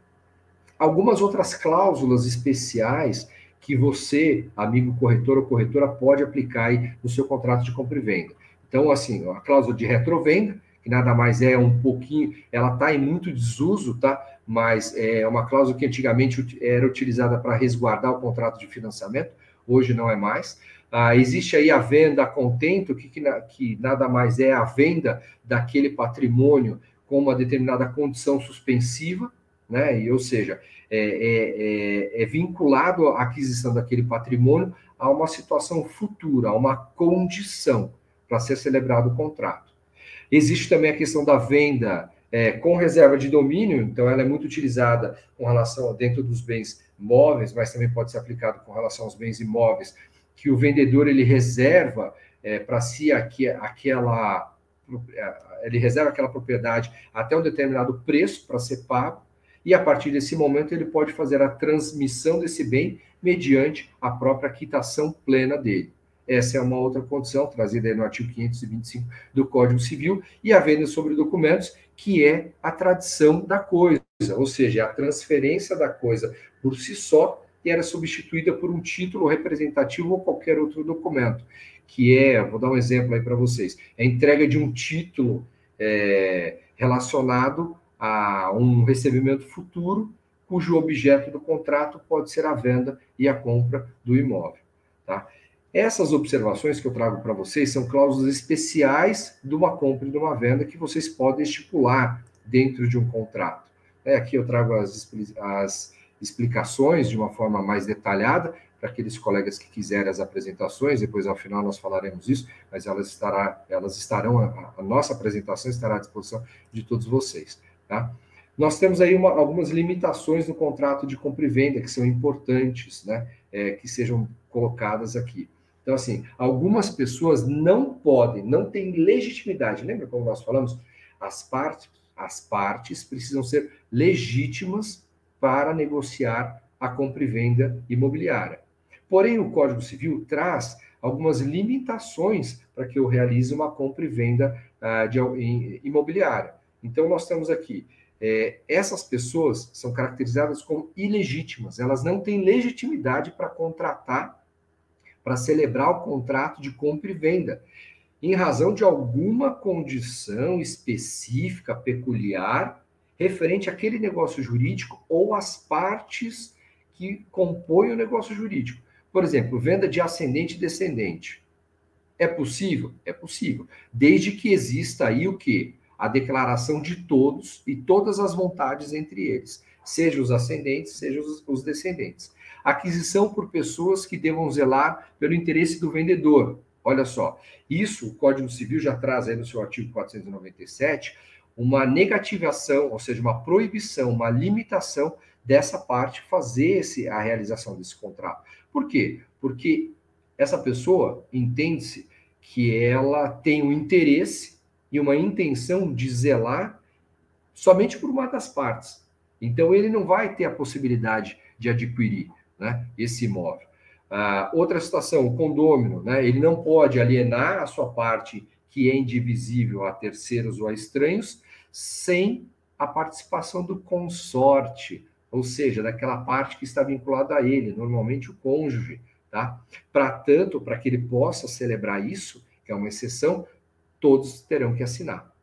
Algumas outras cláusulas especiais que você, amigo corretor ou corretora, pode aplicar aí no seu contrato de compra e venda. Então, assim, a cláusula de retrovenda, que nada mais é um pouquinho, ela está em muito desuso, tá? Mas é uma cláusula que antigamente era utilizada para resguardar o contrato de financiamento, hoje não é mais. Ah, existe aí a venda a contento, que, que, que nada mais é a venda daquele patrimônio com uma determinada condição suspensiva, né? E, ou seja, é, é, é, é vinculado à aquisição daquele patrimônio a uma situação futura, a uma condição para ser celebrado o contrato. Existe também a questão da venda é, com reserva de domínio, então ela é muito utilizada com relação dentro dos bens móveis, mas também pode ser aplicado com relação aos bens imóveis, que o vendedor ele reserva é, para si aqui, aquela é, ele reserva aquela propriedade até um determinado preço para ser pago, e a partir desse momento ele pode fazer a transmissão desse bem mediante a própria quitação plena dele. Essa é uma outra condição trazida no artigo 525 do Código Civil, e a venda sobre documentos, que é a tradição da coisa, ou seja, a transferência da coisa por si só e era substituída por um título representativo ou qualquer outro documento, que é, vou dar um exemplo aí para vocês, é a entrega de um título é, relacionado a um recebimento futuro, cujo objeto do contrato pode ser a venda e a compra do imóvel. Tá? Essas observações que eu trago para vocês são cláusulas especiais de uma compra e de uma venda que vocês podem estipular dentro de um contrato. É, aqui eu trago as, as explicações de uma forma mais detalhada para aqueles colegas que quiserem as apresentações, depois ao final nós falaremos isso, mas elas, estará, elas estarão, a, a nossa apresentação estará à disposição de todos vocês. Tá? Nós temos aí uma, algumas limitações no contrato de compra e venda que são importantes, né, é, que sejam colocadas aqui. Então, assim, algumas pessoas não podem, não têm legitimidade. Lembra como nós falamos? As partes, as partes precisam ser legítimas para negociar a compra e venda imobiliária. Porém, o Código Civil traz algumas limitações para que eu realize uma compra e venda uh, de, imobiliária. Então, nós temos aqui é, essas pessoas são caracterizadas como ilegítimas, elas não têm legitimidade para contratar, para celebrar o contrato de compra e venda, em razão de alguma condição específica, peculiar, referente àquele negócio jurídico ou às partes que compõem o negócio jurídico. Por exemplo, venda de ascendente e descendente. É possível? É possível. Desde que exista aí o quê? A declaração de todos e todas as vontades entre eles, seja os ascendentes, seja os, descendentes. Aquisição por pessoas que devam zelar pelo interesse do vendedor. Olha só, isso o Código Civil já traz aí no seu artigo 497 uma negativação, ou seja, uma proibição, uma limitação dessa parte fazer esse, a realização desse contrato. Por quê? Porque essa pessoa entende-se que ela tem um interesse e uma intenção de zelar somente por uma das partes. Então, ele não vai ter a possibilidade de adquirir né, esse imóvel. Uh, outra situação, o condômino, né, ele não pode alienar a sua parte que é indivisível a terceiros ou a estranhos sem a participação do consorte, ou seja, daquela parte que está vinculada a ele, normalmente o cônjuge, tá? Para tanto, para que ele possa celebrar isso, que é uma exceção, todos terão que assinar,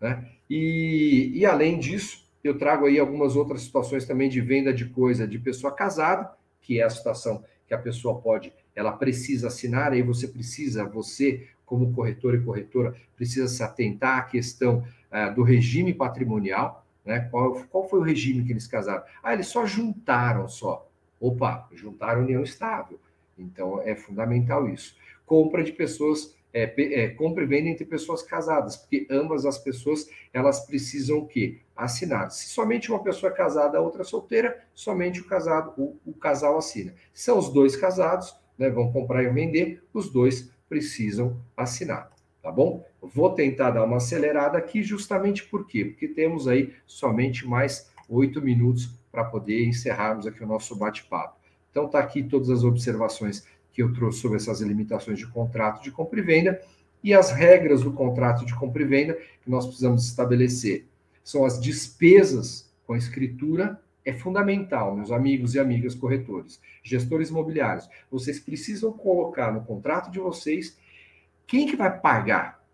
né? E, e além disso, eu trago aí algumas outras situações também de venda de coisa de pessoa casada, que é a situação que a pessoa pode, ela precisa assinar, aí você precisa, você como corretor e corretora, precisa se atentar à questão uh, do regime patrimonial, né? Qual, qual foi o regime que eles casaram? Ah, eles só juntaram só. Opa, juntaram união estável. Então é fundamental isso. Compra de pessoas, é, é, compra e venda entre pessoas casadas, porque ambas as pessoas elas precisam o quê? Assinar. Se somente uma pessoa é casada, a outra é solteira, somente o casado, o, o casal assina. Se são os dois casados, né, vão comprar e vender, os dois precisam assinar tá bom? Vou tentar dar uma acelerada aqui, justamente por quê? Porque temos aí somente mais oito minutos para poder encerrarmos aqui o nosso bate-papo. Então, tá aqui todas as observações que eu trouxe sobre essas limitações de contrato de compra e venda e as regras do contrato de compra e venda que nós precisamos estabelecer. São as despesas com escritura, é fundamental, meus amigos e amigas corretores, gestores imobiliários. Vocês precisam colocar no contrato de vocês quem que vai pagar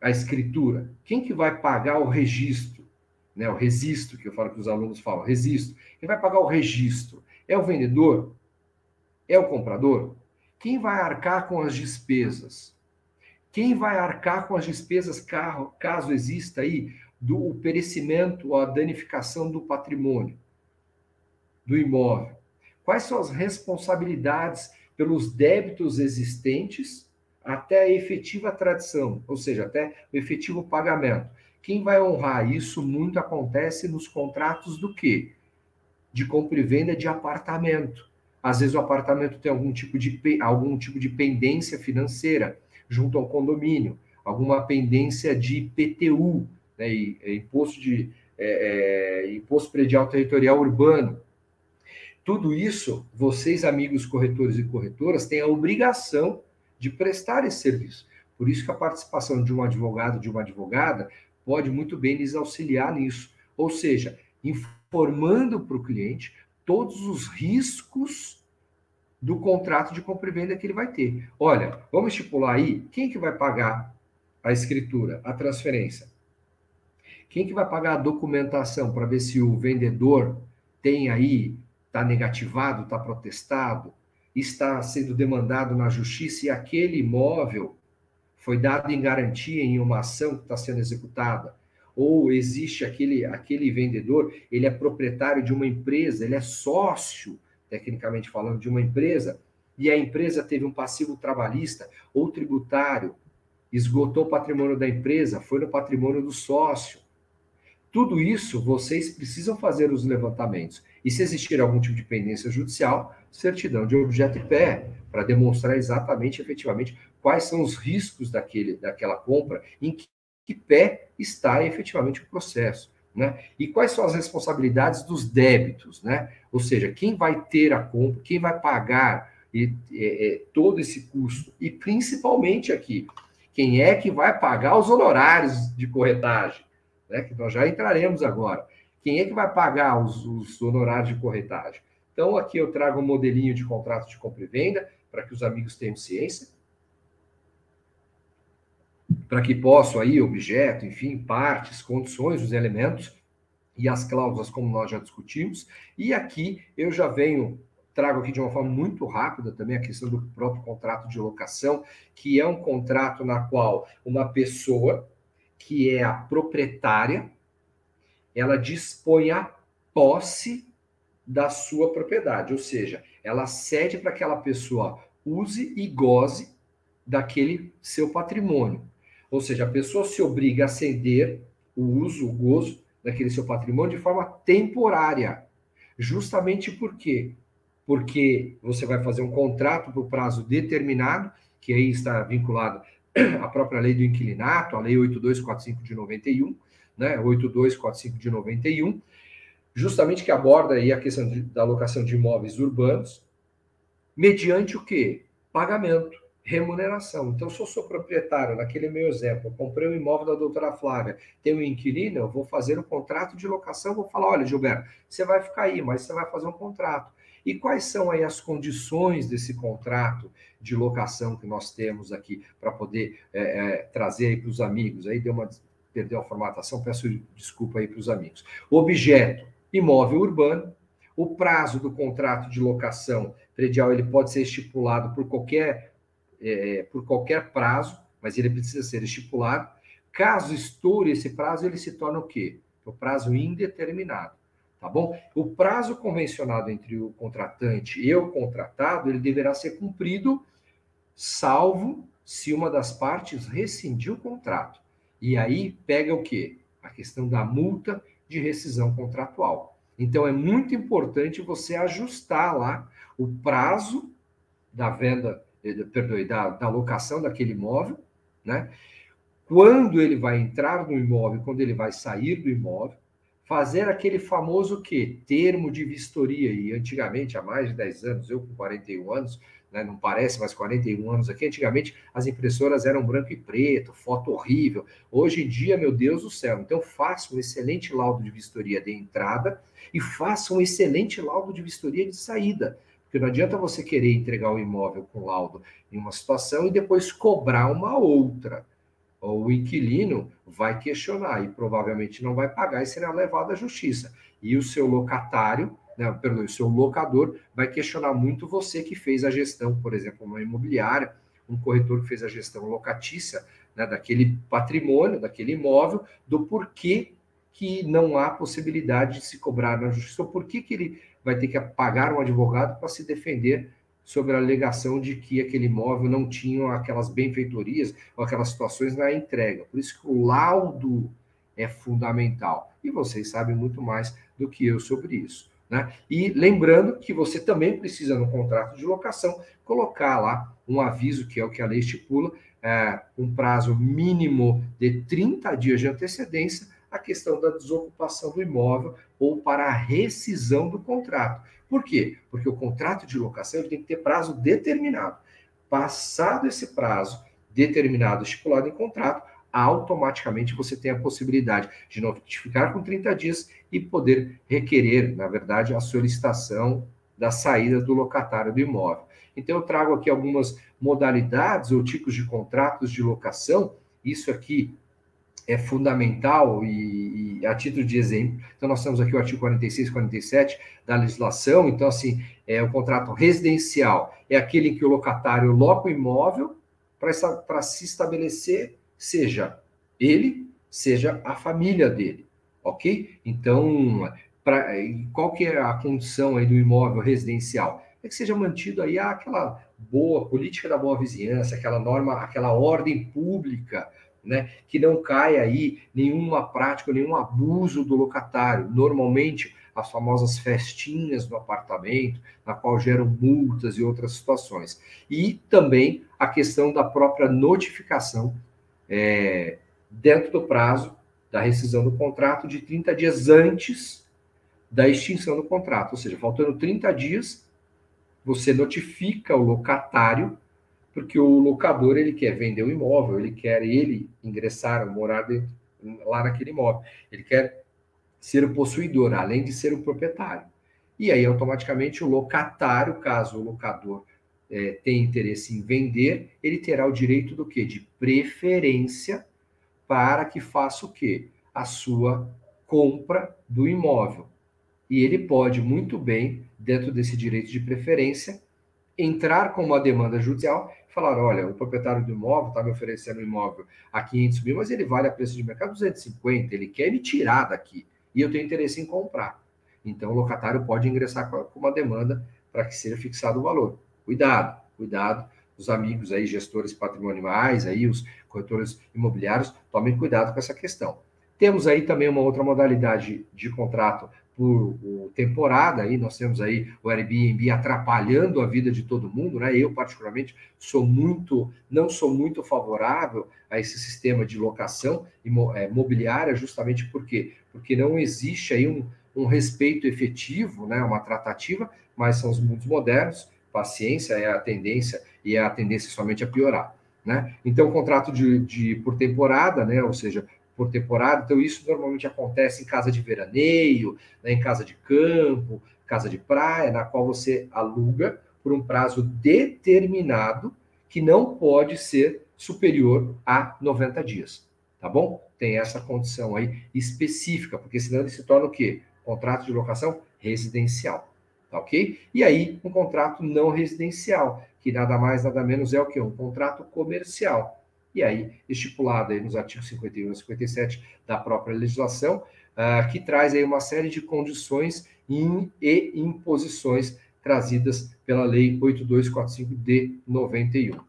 a escritura? Quem que vai pagar o registro? Né, o registro, que eu falo que os alunos falam, registro. Quem vai pagar o registro? É o vendedor? É o comprador? Quem vai arcar com as despesas? Quem vai arcar com as despesas caso exista aí do perecimento ou a danificação do patrimônio, do imóvel? Quais são as responsabilidades pelos débitos existentes até a efetiva tradição, ou seja, até o efetivo pagamento. Quem vai honrar isso muito acontece nos contratos do quê? De compra e venda de apartamento. Às vezes o apartamento tem algum tipo de, algum tipo de pendência financeira junto ao condomínio, alguma pendência de IPTU, né, e, e imposto de é, é, imposto predial territorial urbano. Tudo isso, vocês, amigos corretores e corretoras, têm a obrigação de prestar esse serviço. Por isso que a participação de um advogado, de uma advogada, pode muito bem lhes auxiliar nisso. Ou seja, informando para o cliente todos os riscos do contrato de compra e venda que ele vai ter. Olha, vamos estipular aí quem que vai pagar a escritura, a transferência. Quem que vai pagar a documentação para ver se o vendedor tem aí, está negativado, está protestado, está sendo demandado na justiça e aquele imóvel foi dado em garantia em uma ação que está sendo executada, ou existe aquele, aquele vendedor, ele é proprietário de uma empresa, ele é sócio, tecnicamente falando, de uma empresa, e a empresa teve um passivo trabalhista ou tributário, esgotou o patrimônio da empresa, foi no patrimônio do sócio. Tudo isso vocês precisam fazer os levantamentos. E se existir algum tipo de pendência judicial, certidão de objeto e pé, para demonstrar exatamente, efetivamente, quais são os riscos daquele, daquela compra, em que, que pé está efetivamente o processo. Né? E quais são as responsabilidades dos débitos, né? Ou seja, quem vai ter a compra, quem vai pagar e, é, todo esse custo, e principalmente aqui, quem é que vai pagar os honorários de corretagem? né, que nós já entraremos agora. Quem é que vai pagar os, os honorários de corretagem? Então, aqui eu trago um modelinho de contrato de compra e venda, para que os amigos tenham ciência, para que possam aí, objeto, enfim, partes, condições, os elementos e as cláusulas, como nós já discutimos. E aqui eu já venho trago aqui de uma forma muito rápida também a questão do próprio contrato de locação, que é um contrato na qual uma pessoa que é a proprietária, ela dispõe a posse da sua propriedade, ou seja, ela cede para que aquela pessoa use e goze daquele seu patrimônio. Ou seja, a pessoa se obriga a ceder o uso, o gozo daquele seu patrimônio de forma temporária. Justamente por quê? porque você vai fazer um contrato por prazo determinado, que aí está vinculado à própria lei do inquilinato, a lei 8245 de 91, né, 8245 de 91, justamente que aborda aí a questão de, da alocação de imóveis urbanos, mediante o quê? Pagamento, remuneração. Então, se eu sou proprietário, naquele meu exemplo, eu comprei um imóvel da doutora Flávia, tenho um inquilino, eu vou fazer um contrato de locação, vou falar, olha, Gilberto, você vai ficar aí, mas você vai fazer um contrato. E quais são aí as condições desse contrato de locação que nós temos aqui para poder é, é, trazer aí para os amigos? Aí deu uma perdeu a formatação, peço desculpa aí para os amigos. Objeto: imóvel urbano. O prazo do contrato de locação predial ele pode ser estipulado por qualquer é, por qualquer prazo, mas ele precisa ser estipulado. Caso estoure esse prazo, ele se torna o quê? O prazo indeterminado tá bom? O prazo convencionado entre o contratante e o contratado, ele deverá ser cumprido, salvo se uma das partes rescindir o contrato. E aí pega o quê? A questão da multa de rescisão contratual. Então é muito importante você ajustar lá o prazo da venda, eh, perdão, da, da locação daquele imóvel, né? Quando ele vai entrar no imóvel, quando ele vai sair do imóvel, fazer aquele famoso que termo de vistoria e antigamente há mais de 10 anos, eu com 41 anos, né, não parece, mas 41 anos aqui, antigamente as impressoras eram branco e preto, foto horrível. Hoje em dia, meu Deus do céu, então faça um excelente laudo de vistoria de entrada e faça um excelente laudo de vistoria de saída. Porque não adianta você querer entregar o imóvel com laudo em uma situação e depois cobrar uma outra o inquilino vai questionar e provavelmente não vai pagar e será levado à justiça. E o seu locatário, né, perdão, o seu locador vai questionar muito você que fez a gestão, por exemplo, uma imobiliária, um corretor que fez a gestão locatícia né, daquele patrimônio, daquele imóvel, do porquê que não há possibilidade de se cobrar na justiça, ou por que, que ele vai ter que pagar um advogado para se defender sobre a alegação de que aquele imóvel não tinha aquelas benfeitorias ou aquelas situações na entrega. Por isso que o laudo é fundamental. E vocês sabem muito mais do que eu sobre isso. Né? E lembrando que você também precisa, no contrato de locação, colocar lá um aviso, que é o que a lei estipula, é, um prazo mínimo de 30 dias de antecedência, a questão da desocupação do imóvel ou para a rescisão do contrato. Por quê? Porque o contrato de locação tem que ter prazo determinado. Passado esse prazo determinado, estipulado em contrato, automaticamente você tem a possibilidade de notificar com 30 dias e poder requerer, na verdade, a solicitação da saída do locatário do imóvel. Então, eu trago aqui algumas modalidades ou tipos de contratos de locação. Isso aqui é fundamental e, e, a título de exemplo, então nós temos aqui o artigo 46 e 47 da legislação, então assim, é o contrato residencial, é aquele em que o locatário loca o imóvel para se estabelecer, seja ele, seja a família dele, ok? Então, pra, qual que é a condição aí do imóvel residencial? É que seja mantido aí aquela boa política da boa vizinhança, aquela norma, aquela ordem pública, né? Que não caia aí nenhuma prática, nenhum abuso do locatário. Normalmente, as famosas festinhas do apartamento, na qual geram multas e outras situações. E também a questão da própria notificação é, dentro do prazo da rescisão do contrato de 30 dias antes da extinção do contrato. Ou seja, faltando 30 dias, você notifica o locatário porque o locador ele quer vender o imóvel, ele quer ele ingressar, morar dentro lá naquele imóvel. Ele quer ser o possuidor, além de ser o proprietário. E aí, automaticamente, o locatário, caso o locador é, tenha interesse em vender, ele terá o direito do quê? De preferência para que faça o quê? A sua compra do imóvel. E ele pode muito bem, dentro desse direito de preferência, entrar com uma demanda judicial e falar: olha, o proprietário do imóvel está me oferecendo um imóvel a 500 mil, mas ele vale a preço de mercado 250, ele quer me tirar daqui e eu tenho interesse em comprar. Então, o locatário pode ingressar com uma demanda para que seja fixado o valor. Cuidado, cuidado, os amigos aí, gestores patrimoniais, aí, os corretores imobiliários, tomem cuidado com essa questão. Temos aí também uma outra modalidade de contrato por temporada, aí nós temos aí o Airbnb atrapalhando a vida de todo mundo, né? Eu, particularmente, sou muito, não sou muito favorável a esse sistema de locação imobiliária, é, justamente por quê? Porque não existe aí um, um respeito efetivo, né? Uma tratativa, mas são os mundos modernos, paciência é a tendência e é a tendência somente a piorar. Né? Então, contrato de, de, por temporada, né? ou seja, por temporada. Então, isso normalmente acontece em casa de veraneio, né, em casa de campo, casa de praia, na qual você aluga por um prazo determinado que não pode ser superior a 90 dias. Tá bom? Tem essa condição aí específica, porque senão ele se torna o quê? Contrato de locação residencial. Tá ok? E aí, um contrato não residencial, que nada mais, nada menos é o que? Um contrato comercial e aí estipulado aí nos artigos 51 e 57 da própria legislação, uh, que traz aí uma série de condições in, e imposições trazidas pela Lei 8245 de 91. Uh,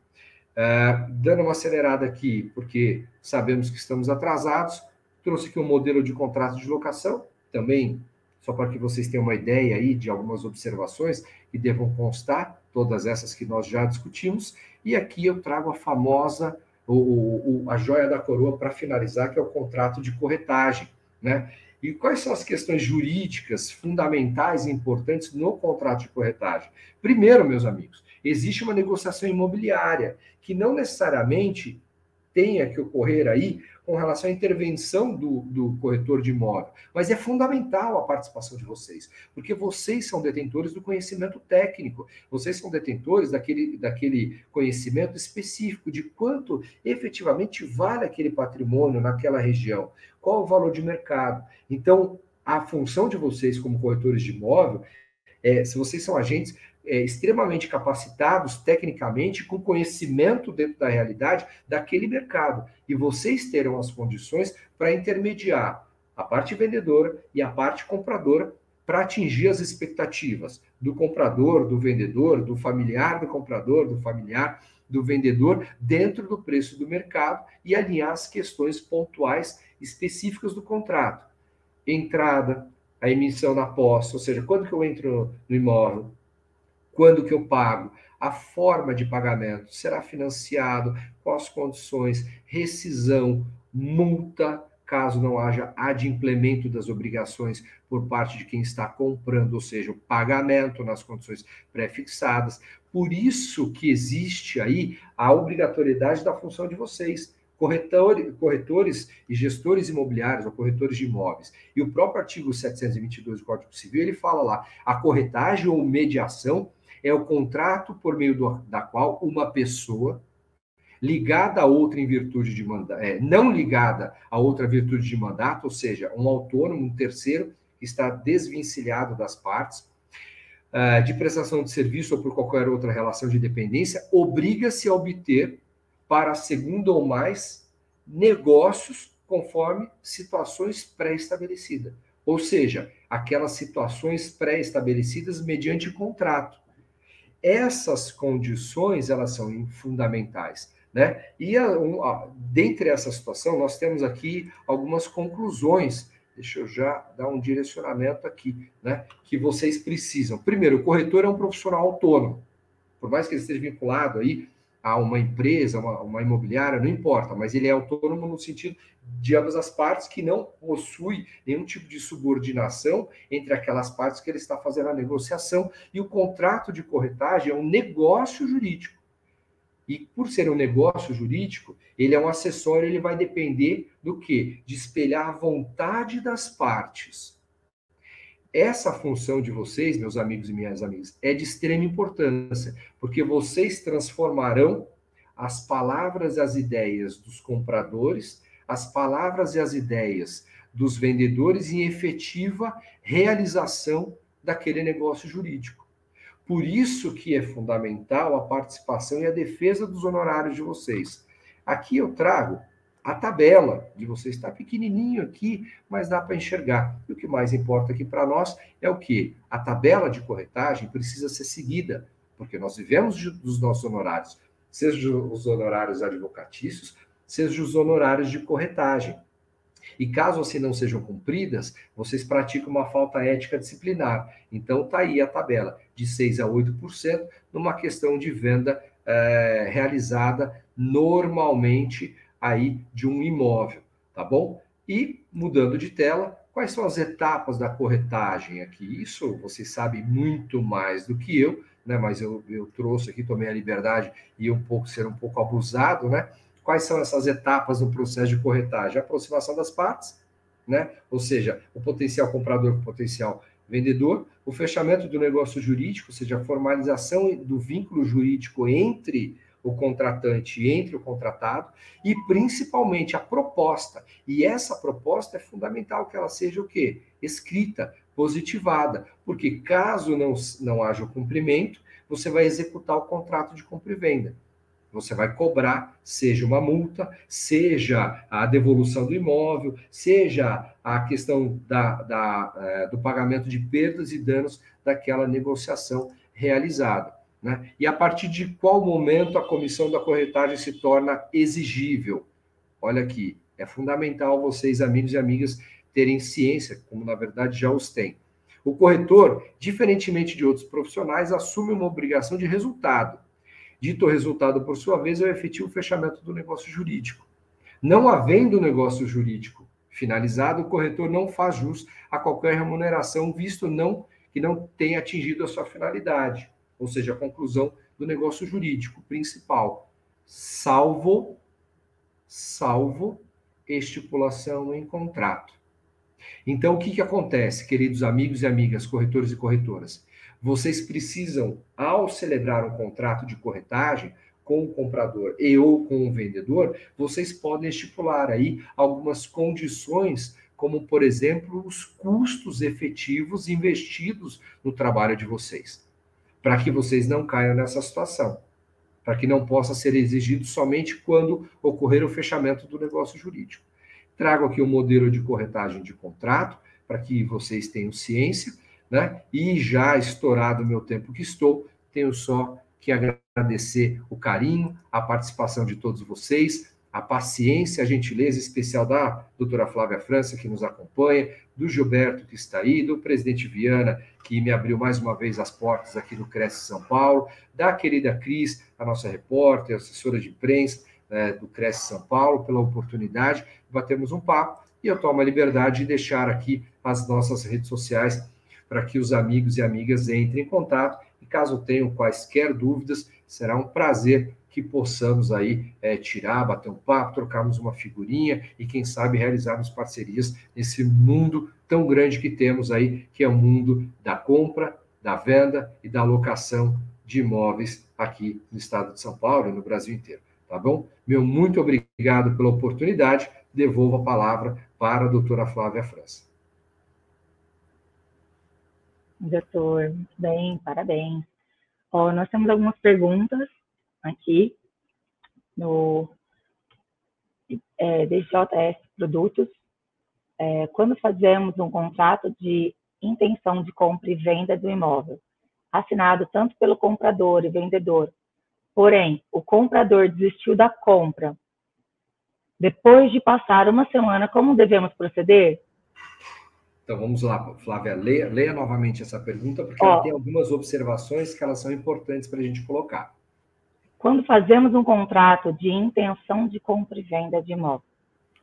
dando uma acelerada aqui, porque sabemos que estamos atrasados, trouxe aqui um modelo de contrato de locação, também só para que vocês tenham uma ideia aí de algumas observações que devam constar, todas essas que nós já discutimos, e aqui eu trago a famosa o, o, a joia da coroa para finalizar, que é o contrato de corretagem. Né? E quais são as questões jurídicas fundamentais e importantes no contrato de corretagem? Primeiro, meus amigos, existe uma negociação imobiliária que não necessariamente tenha que ocorrer aí com relação à intervenção do, do corretor de imóvel. Mas é fundamental a participação de vocês, porque vocês são detentores do conhecimento técnico, vocês são detentores daquele, daquele conhecimento específico de quanto efetivamente vale aquele patrimônio naquela região, qual o valor de mercado. Então, a função de vocês como corretores de imóvel é, se vocês são agentes, é, extremamente capacitados tecnicamente, com conhecimento dentro da realidade daquele mercado. E vocês terão as condições para intermediar a parte vendedora e a parte compradora para atingir as expectativas do comprador, do vendedor, do familiar do comprador, do familiar do vendedor, dentro do preço do mercado e alinhar as questões pontuais específicas do contrato. Entrada, a emissão na posse, ou seja, quando que eu entro no imóvel, quando que eu pago, a forma de pagamento, será financiado, quais condições, rescisão, multa, caso não haja adimplemento das obrigações por parte de quem está comprando, ou seja, o pagamento nas condições pré-fixadas. Por isso que existe aí a obrigatoriedade da função de vocês corretor, corretores e gestores imobiliários ou corretores de imóveis. E o próprio artigo 722 do Código Civil, ele fala lá, a corretagem ou mediação é o contrato por meio do, da qual uma pessoa ligada a outra em virtude de mandato, é, não ligada a outra virtude de mandato, ou seja, um autônomo, um terceiro, está desvencilhado das partes, uh, de prestação de serviço ou por qualquer outra relação de dependência, obriga-se a obter para a segunda ou mais negócios conforme situações pré-estabelecidas. Ou seja, aquelas situações pré-estabelecidas mediante contrato. Essas condições, elas são fundamentais. Né? E a, a, dentre essa situação, nós temos aqui algumas conclusões. Deixa eu já dar um direcionamento aqui, né? Que vocês precisam. Primeiro, o corretor é um profissional autônomo. Por mais que ele esteja vinculado aí a uma empresa, uma, uma, imobiliária, não importa, mas ele é autônomo no sentido de ambas as partes que não possui nenhum tipo de subordinação entre aquelas partes que ele está fazendo a negociação e o contrato de corretagem é um negócio jurídico. E por ser um negócio jurídico, ele é um acessório, ele vai depender do quê? De espelhar a vontade das partes. Essa função de vocês, meus amigos e minhas amigas, é de extrema importância, porque vocês transformarão as palavras e as ideias dos compradores, as palavras e as ideias dos vendedores em efetiva realização daquele negócio jurídico. Por isso que é fundamental a participação e a defesa dos honorários de vocês. Aqui eu trago a tabela de vocês está pequenininho aqui, mas dá para enxergar. E o que mais importa aqui para nós é o que a tabela de corretagem precisa ser seguida, porque nós vivemos dos nossos honorários, seja os honorários advocatícios, seja os honorários de corretagem. E caso assim não sejam cumpridas, vocês praticam uma falta ética disciplinar. Então tá aí a tabela, de 6 a 8%, numa questão de venda é, realizada normalmente aí de um imóvel, tá bom? E mudando de tela, quais são as etapas da corretagem aqui? Isso vocês sabem muito mais do que eu, né? Mas eu, eu trouxe aqui, tomei a liberdade e um pouco ser um pouco abusado, né? Quais são essas etapas do processo de corretagem? A aproximação das partes, né? Ou seja, o potencial comprador com o potencial vendedor, o fechamento do negócio jurídico, ou seja, a formalização do vínculo jurídico entre o contratante entre o contratado, e principalmente a proposta. E essa proposta é fundamental que ela seja o quê? Escrita, positivada, porque caso não, não haja o cumprimento, você vai executar o contrato de compra e venda. Você vai cobrar, seja uma multa, seja a devolução do imóvel, seja a questão da, da, é, do pagamento de perdas e danos daquela negociação realizada. Né? E a partir de qual momento a comissão da corretagem se torna exigível? Olha aqui, é fundamental vocês, amigos e amigas, terem ciência, como na verdade já os têm. O corretor, diferentemente de outros profissionais, assume uma obrigação de resultado. Dito resultado, por sua vez, é o efetivo fechamento do negócio jurídico. Não havendo negócio jurídico finalizado, o corretor não faz jus a qualquer remuneração, visto não que não tenha atingido a sua finalidade, ou seja, a conclusão do negócio jurídico principal, salvo salvo estipulação em contrato. Então, o que, que acontece, queridos amigos e amigas, corretores e corretoras? vocês precisam, ao celebrar um contrato de corretagem com o comprador e ou com o vendedor, vocês podem estipular aí algumas condições, como, por exemplo, os custos efetivos investidos no trabalho de vocês, para que vocês não caiam nessa situação, para que não possa ser exigido somente quando ocorrer o fechamento do negócio jurídico. Trago aqui o um modelo de corretagem de contrato, para que vocês tenham ciência né? E já estourado o meu tempo que estou, tenho só que agradecer o carinho, a participação de todos vocês, a paciência, a gentileza especial da doutora Flávia França, que nos acompanha, do Gilberto, que está aí, do presidente Viana, que me abriu mais uma vez as portas aqui do Cresce São Paulo, da querida Cris, a nossa repórter, assessora de imprensa né, do Cresce São Paulo, pela oportunidade de batermos um papo. E eu tomo a liberdade de deixar aqui as nossas redes sociais para que os amigos e amigas entrem em contato. E caso tenham quaisquer dúvidas, será um prazer que possamos aí é, tirar, bater um papo, trocarmos uma figurinha e, quem sabe, realizarmos parcerias nesse mundo tão grande que temos aí, que é o mundo da compra, da venda e da locação de imóveis aqui no estado de São Paulo e no Brasil inteiro. Tá bom? Meu muito obrigado pela oportunidade. Devolvo a palavra para a doutora Flávia França. Doutor, muito bem, parabéns. Ó, nós temos algumas perguntas aqui no é, DJS Produtos. É, quando fazemos um contrato de intenção de compra e venda do imóvel, assinado tanto pelo comprador e vendedor, porém, o comprador desistiu da compra, depois de passar uma semana, como devemos proceder? Então vamos lá, Flávia, leia, leia novamente essa pergunta, porque Ó, ela tem algumas observações que elas são importantes para a gente colocar. Quando fazemos um contrato de intenção de compra e venda de imóvel,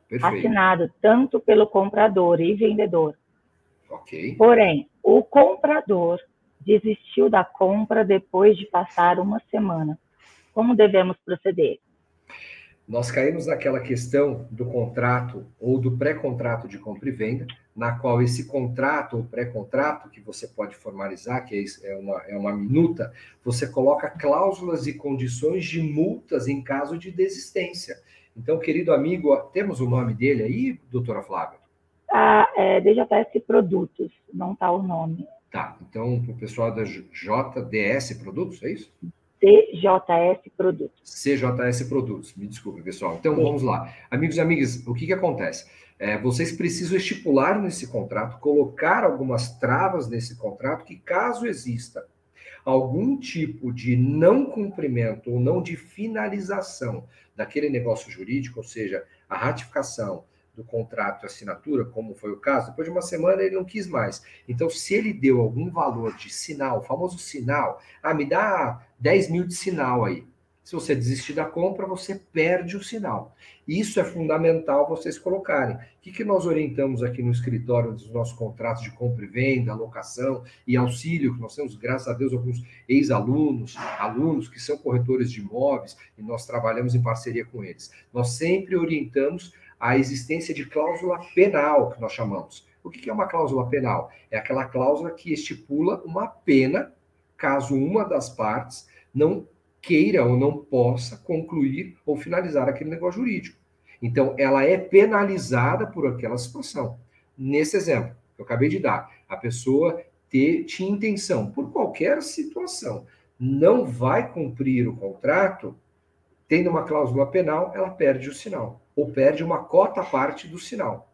Perfeito. assinado tanto pelo comprador e vendedor, ok. Porém, o comprador desistiu da compra depois de passar uma semana. como devemos proceder? Nós caímos naquela questão do contrato ou do pré-contrato de compra e venda, na qual esse contrato ou pré-contrato, que você pode formalizar, que é, é uma, é uma minuta, você coloca cláusulas e condições de multas em caso de desistência. Então, querido amigo, temos o nome dele aí, doutora Flávia? Ah, é DJS Produtos, não está o nome. Tá, então o pessoal da JDS Produtos, é isso? CJS Produtos. CJS Produtos, me desculpe, pessoal. Então, Sim. vamos lá. Amigos e amigas, o que, que acontece? É, vocês precisam estipular nesse contrato, colocar algumas travas nesse contrato, que caso exista algum tipo de não cumprimento ou não de finalização daquele negócio jurídico, ou seja, a ratificação, do contrato assinatura, como foi o caso, depois de uma semana ele não quis mais. Então, se ele deu algum valor de sinal, famoso sinal, ah, me dá 10 mil de sinal aí. Se você desistir da compra, você perde o sinal. Isso é fundamental vocês colocarem. O que, que nós orientamos aqui no escritório dos nossos contratos de compra e venda, alocação e auxílio, que nós temos, graças a Deus, alguns ex-alunos, alunos que são corretores de imóveis, e nós trabalhamos em parceria com eles. Nós sempre orientamos a existência de cláusula penal, que nós chamamos. O que é uma cláusula penal? É aquela cláusula que estipula uma pena caso uma das partes não queira ou não possa concluir ou finalizar aquele negócio jurídico. Então, ela é penalizada por aquela situação. Nesse exemplo que eu acabei de dar, a pessoa ter, tinha intenção, por qualquer situação, não vai cumprir o contrato, tendo uma cláusula penal, ela perde o sinal ou perde uma cota parte do sinal,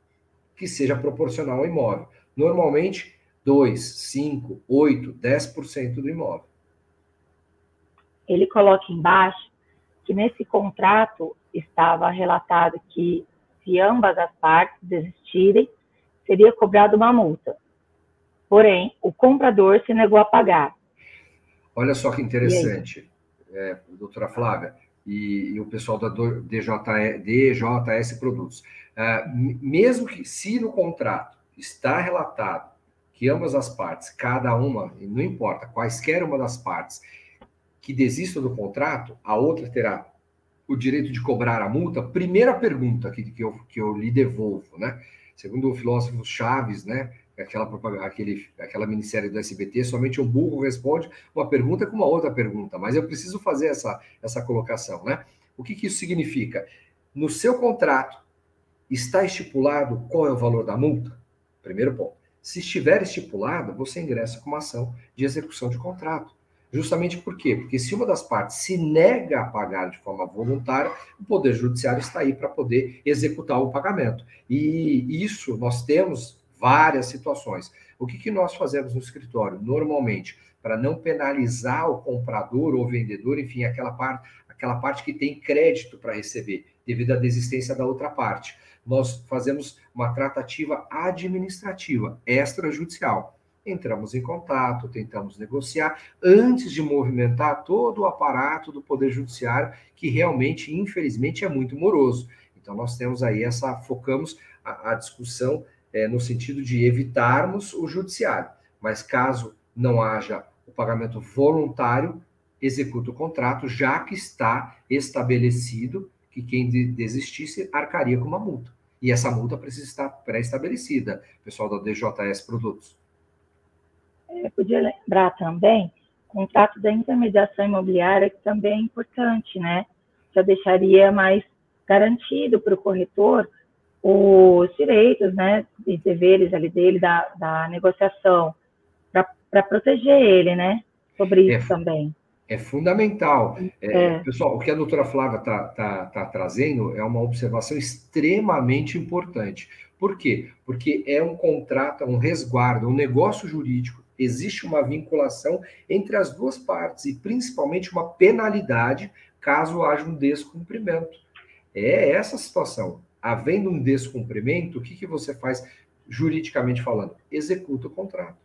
que seja proporcional ao imóvel. Normalmente, 2, 5, 8, 10% do imóvel. Ele coloca embaixo que nesse contrato estava relatado que se ambas as partes desistirem, seria cobrada uma multa. Porém, o comprador se negou a pagar. Olha só que interessante, é, doutora Flávia e, e o pessoal da DJ, DJS Produtos. Uh, mesmo que, se no contrato está relatado que ambas as partes, cada uma, não importa, quaisquer uma das partes, que desista do contrato, a outra terá o direito de cobrar a multa. Primeira pergunta que, que, eu, que eu lhe devolvo, né? Segundo o filósofo Chaves, né? Aquela, aquele, aquela minissérie do SBT, somente um burro responde uma pergunta com uma outra pergunta, mas eu preciso fazer essa, essa colocação, né? O que, que isso significa? No seu contrato, está estipulado qual é o valor da multa? Primeiro ponto. Se estiver estipulado, você ingressa com uma ação de execução de contrato. Justamente por quê? Porque se uma das partes se nega a pagar de forma voluntária, o Poder Judiciário está aí para poder executar o pagamento. E isso nós temos várias situações. O que, que nós fazemos no escritório? Normalmente, para não penalizar o comprador ou vendedor, enfim, aquela parte, aquela parte que tem crédito para receber, devido à desistência da outra parte. Nós fazemos uma tratativa administrativa, extrajudicial. Entramos em contato, tentamos negociar, antes de movimentar todo o aparato do Poder Judiciário, que realmente, infelizmente, é muito moroso. Então, nós temos aí essa, focamos a, a discussão é, no sentido de evitarmos o judiciário. Mas caso não haja o pagamento voluntário, executa o contrato, já que está estabelecido que quem desistisse arcaria com uma multa. E essa multa precisa estar pré-estabelecida, pessoal da DJS Produtos. Eu podia lembrar também, o contrato da intermediação imobiliária, que também é importante, né? Já deixaria mais garantido para o corretor os direitos, né, e deveres ali dele da, da negociação, para proteger ele, né, sobre é, isso também. É fundamental. É, é. Pessoal, o que a doutora Flávia está tá, tá trazendo é uma observação extremamente importante. Por quê? Porque é um contrato, um resguardo, um negócio jurídico, existe uma vinculação entre as duas partes e principalmente uma penalidade caso haja um descumprimento. É essa situação havendo um descumprimento, o que, que você faz juridicamente falando? Executa o contrato.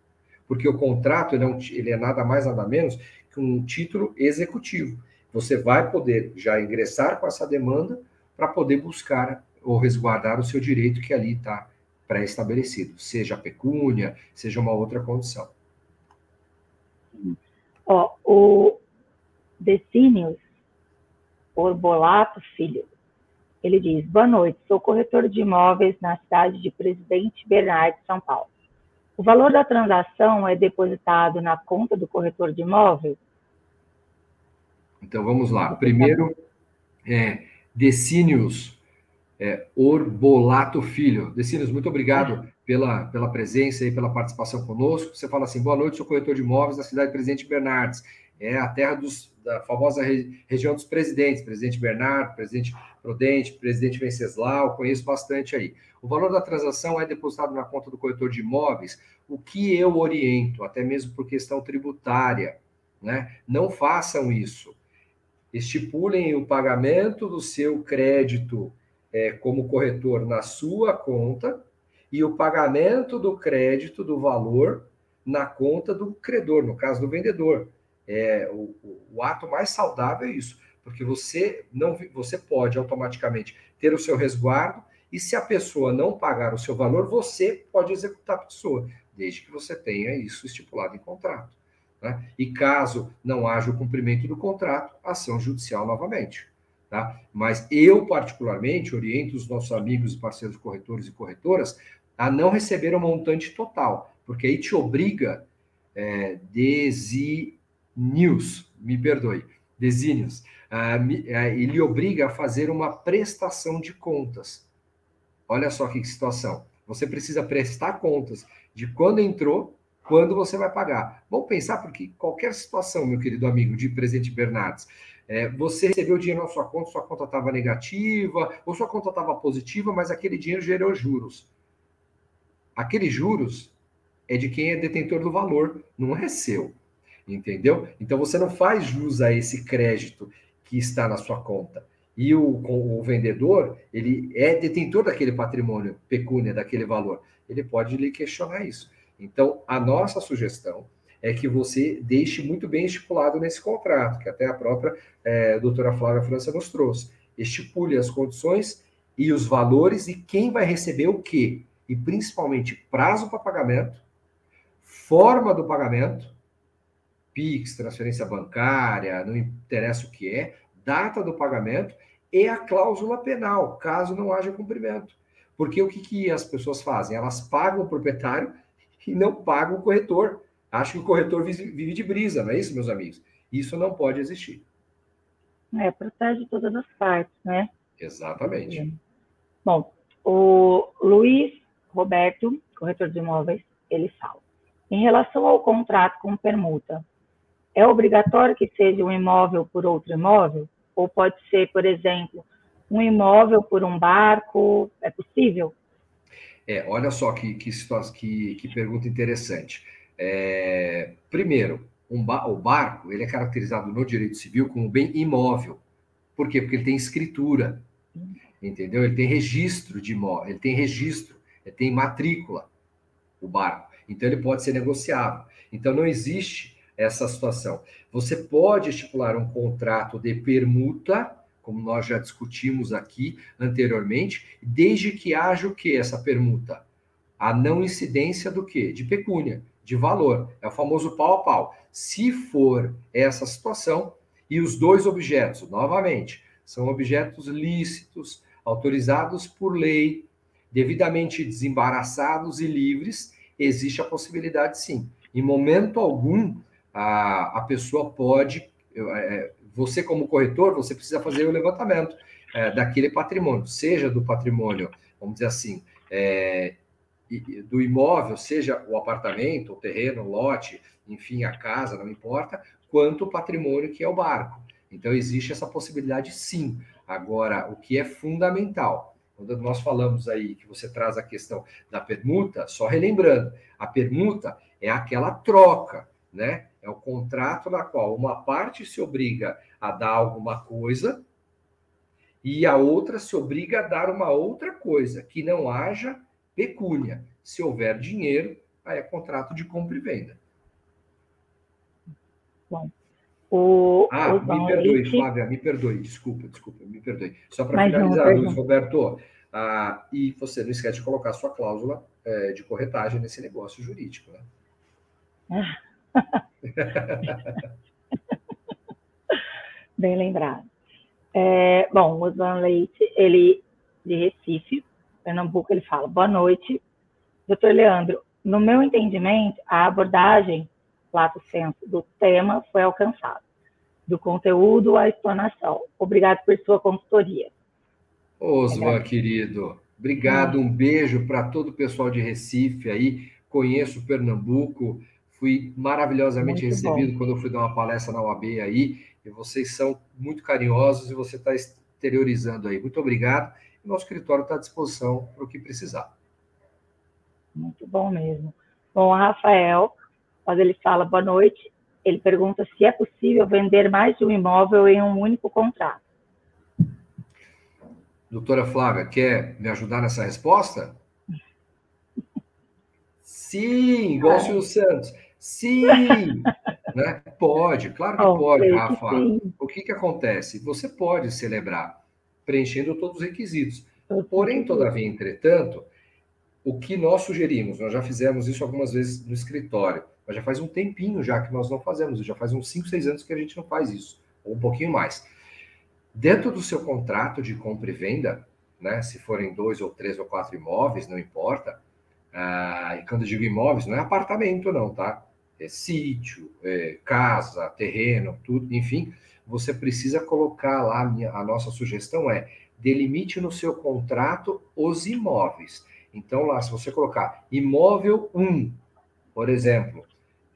Porque o contrato ele é, um, ele é nada mais, nada menos que um título executivo. Você vai poder já ingressar com essa demanda para poder buscar ou resguardar o seu direito que ali está pré-estabelecido, seja a pecúnia, seja uma outra condição. Ó, o Decínios Orbolato Filho. Ele diz: Boa noite, sou corretor de imóveis na cidade de Presidente Bernardo, São Paulo. O valor da transação é depositado na conta do corretor de imóveis? Então vamos lá. Primeiro, é, Decínios é, Orbolato Filho. Decínios, muito obrigado pela, pela presença e pela participação conosco. Você fala assim: boa noite, sou corretor de imóveis da cidade de Presidente Bernardes. É a terra dos, da famosa re, região dos presidentes, presidente Bernardo, presidente Prudente, presidente Venceslau, conheço bastante aí. O valor da transação é depositado na conta do corretor de imóveis, o que eu oriento, até mesmo por questão tributária, né? Não façam isso. Estipulem o pagamento do seu crédito é, como corretor na sua conta e o pagamento do crédito do valor na conta do credor, no caso do vendedor. É, o, o, ato mais saudável é isso, porque você não você pode automaticamente ter o seu resguardo e se a pessoa não pagar o seu valor, você pode executar a pessoa, desde que você tenha isso estipulado em contrato. Né? E caso não haja o cumprimento do contrato, ação judicial novamente. Tá? Mas eu, particularmente, oriento os nossos amigos e parceiros corretores e corretoras a não receber o montante total, porque aí te obriga é, desinius, me perdoe, desínios, uh, uh, ele obriga a fazer uma prestação de contas. Olha só que situação. Você precisa prestar contas de quando entrou, quando você vai pagar. Vamos pensar, porque qualquer situação, meu querido amigo de Presidente Bernardes, é, você recebeu dinheiro na sua conta, sua conta estava negativa, ou sua conta estava positiva, mas aquele dinheiro gerou juros. Aqueles juros é de quem é detentor do valor, não é seu. Entendeu? Então você não faz jus a esse crédito que está na sua conta. E o, o vendedor, ele é detentor daquele patrimônio, pecúnia, daquele valor. Ele pode lhe questionar isso. Então, a nossa sugestão é que você deixe muito bem estipulado nesse contrato, que até a própria é, doutora Flávia França nos trouxe. Estipule as condições e os valores e quem vai receber o quê e principalmente prazo para pagamento, forma do pagamento, PIX, transferência bancária, não interessa o que é, data do pagamento e a cláusula penal, caso não haja cumprimento. Porque o que, que as pessoas fazem? Elas pagam o proprietário e não pagam o corretor. Acho que o corretor vive de brisa, não é isso, meus amigos? Isso não pode existir. É, protege todas as partes, né? Exatamente. Bom, o Luiz Roberto, corretor de imóveis, ele fala. Em relação ao contrato com permuta, é obrigatório que seja um imóvel por outro imóvel? Ou pode ser, por exemplo, um imóvel por um barco? É possível? É, olha só que, que, que, que pergunta interessante. É, primeiro, um ba o barco ele é caracterizado no direito civil como bem imóvel. Por quê? Porque ele tem escritura, entendeu? Ele tem registro de imóvel, ele tem registro tem matrícula o barco. Então ele pode ser negociável. Então não existe essa situação. Você pode estipular um contrato de permuta, como nós já discutimos aqui anteriormente, desde que haja o que essa permuta? A não incidência do que? De pecúnia, de valor. É o famoso pau a pau. Se for essa situação e os dois objetos, novamente, são objetos lícitos, autorizados por lei, devidamente desembaraçados e livres, existe a possibilidade sim. Em momento algum, a, a pessoa pode, é, você como corretor, você precisa fazer o levantamento é, daquele patrimônio, seja do patrimônio, vamos dizer assim, é, do imóvel, seja o apartamento, o terreno, o lote, enfim, a casa, não importa, quanto o patrimônio que é o barco. Então, existe essa possibilidade sim. Agora, o que é fundamental quando nós falamos aí que você traz a questão da permuta, só relembrando, a permuta é aquela troca, né? É o contrato na qual uma parte se obriga a dar alguma coisa e a outra se obriga a dar uma outra coisa, que não haja pecúnia. Se houver dinheiro, aí é contrato de compra e venda. Bom, o, ah, o me perdoe, Flávia, me perdoe, desculpa, desculpa, me perdoe. Só para finalizar, Luiz Roberto, ah, e você não esquece de colocar sua cláusula é, de corretagem nesse negócio jurídico, né? <laughs> Bem lembrado. É, bom, o Osvan Leite, ele de Recife, Pernambuco, ele fala: boa noite, doutor Leandro. No meu entendimento, a abordagem, lato senso, do tema foi alcançada, do conteúdo à explanação. Obrigado por sua consultoria. Osvan, querido, obrigado, um beijo para todo o pessoal de Recife aí. Conheço Pernambuco, fui maravilhosamente muito recebido bom. quando eu fui dar uma palestra na UAB aí, e vocês são muito carinhosos e você está exteriorizando aí. Muito obrigado. Nosso escritório está à disposição para o que precisar. Muito bom mesmo. Bom, Rafael, quando ele fala boa noite, ele pergunta se é possível vender mais de um imóvel em um único contrato. Doutora Flávia, quer me ajudar nessa resposta? <laughs> Sim, igual o Silvio Santos. Sim! né? Pode, claro que oh, pode, Rafa. Que o que, que acontece? Você pode celebrar preenchendo todos os requisitos. Porém, todavia, entretanto, o que nós sugerimos, nós já fizemos isso algumas vezes no escritório, mas já faz um tempinho já que nós não fazemos, já faz uns 5, 6 anos que a gente não faz isso, ou um pouquinho mais. Dentro do seu contrato de compra e venda, né, se forem dois ou três ou quatro imóveis, não importa, ah, e quando eu digo imóveis, não é apartamento não, tá? É sítio, é casa, terreno, tudo, enfim, você precisa colocar lá, a, minha, a nossa sugestão é, delimite no seu contrato os imóveis. Então, lá, se você colocar imóvel 1, por exemplo,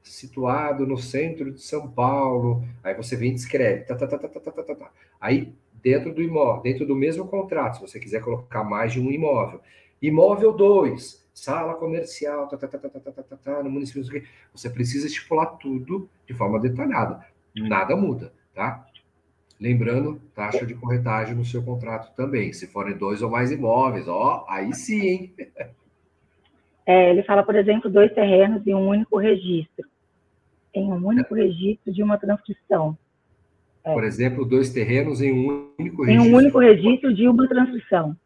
situado no centro de São Paulo, aí você vem e escreve, tá, tá, tá, tá, tá, tá, tá, tá. Aí, dentro do imóvel, dentro do mesmo contrato, se você quiser colocar mais de um imóvel. Imóvel 2, sala comercial, tá, tá, tá, tá, tá, tá, tá, tá, no município, você precisa estipular tudo de forma detalhada. Nada muda, tá? Lembrando, taxa de corretagem no seu contrato também. Se forem dois ou mais imóveis, ó, aí sim, hein? É, ele fala, por exemplo, dois terrenos em um único registro. Em um único é. registro de uma transcrição. É. Por exemplo, dois terrenos em um único registro. Em um único registro de uma transcrição.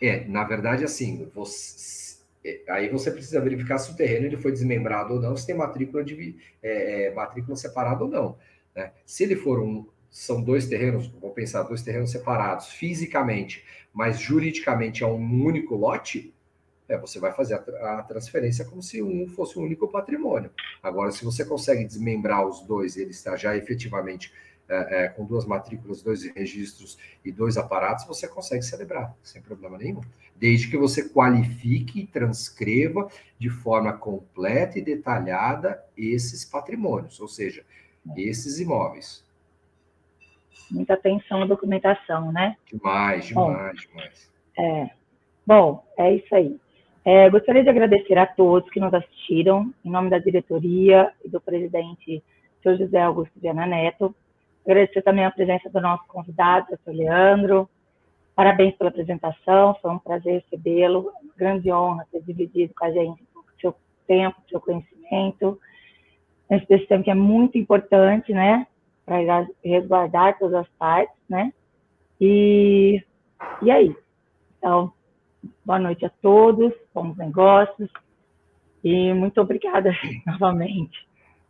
É, na verdade, assim, você, é, aí você precisa verificar se o terreno ele foi desmembrado ou não, se tem matrícula, de, é, é matrícula separada ou não. Né? Se ele for um, são dois terrenos, vou pensar, dois terrenos separados fisicamente, mas juridicamente é um único lote, é, você vai fazer a, a, transferência como se um fosse um único patrimônio. Agora, se você consegue desmembrar os dois, ele está já efetivamente é, é, com duas matrículas, dois registros e dois aparatos, você consegue celebrar, sem problema nenhum. Desde que você qualifique e transcreva de forma completa e detalhada esses patrimônios, ou seja, esses imóveis. Muita atenção à documentação, né? Demais, demais, Bom, demais. É. Bom, é isso aí. É, gostaria de agradecer a todos que nos assistiram, em nome da diretoria e do presidente Sr. José Augusto Viana Neto. Agradecer também a presença do nosso convidado, Dr. Leandro. Parabéns pela apresentação, foi um prazer recebê-lo. Grande honra ter dividido com a gente o seu tempo, o seu conhecimento nesse decisão que é muito importante, né, para resguardar todas as partes, né, e, e aí, então, boa noite a todos, bons negócios, e muito obrigada <laughs> novamente.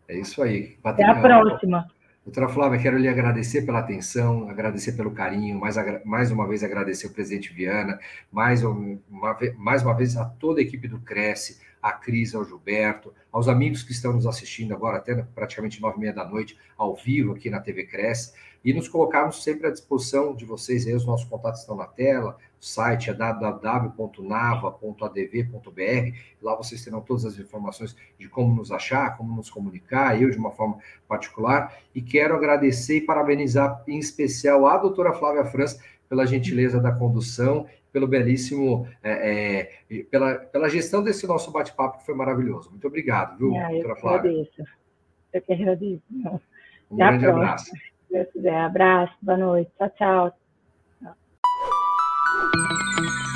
É isso aí. Até a próxima. Doutora Flávia, quero lhe agradecer pela atenção, agradecer pelo carinho, mais, mais uma vez agradecer o presidente Viana, mais uma, mais uma vez a toda a equipe do Cresce, a Cris, ao Gilberto, aos amigos que estão nos assistindo agora, até praticamente nove e meia da noite, ao vivo aqui na TV Cresce, e nos colocarmos sempre à disposição de vocês, aí os nossos contatos estão na tela, o site é www.nava.adv.br, lá vocês terão todas as informações de como nos achar, como nos comunicar, eu de uma forma particular, e quero agradecer e parabenizar em especial a doutora Flávia França pela gentileza da condução pelo belíssimo, é, é, pela, pela gestão desse nosso bate-papo, que foi maravilhoso. Muito obrigado, viu, ah, doutora Flávia? Agradeço. Eu que agradeço. Um Até grande abraço. Se Deus quiser. Abraço, boa noite. Tchau. tchau. Thank you.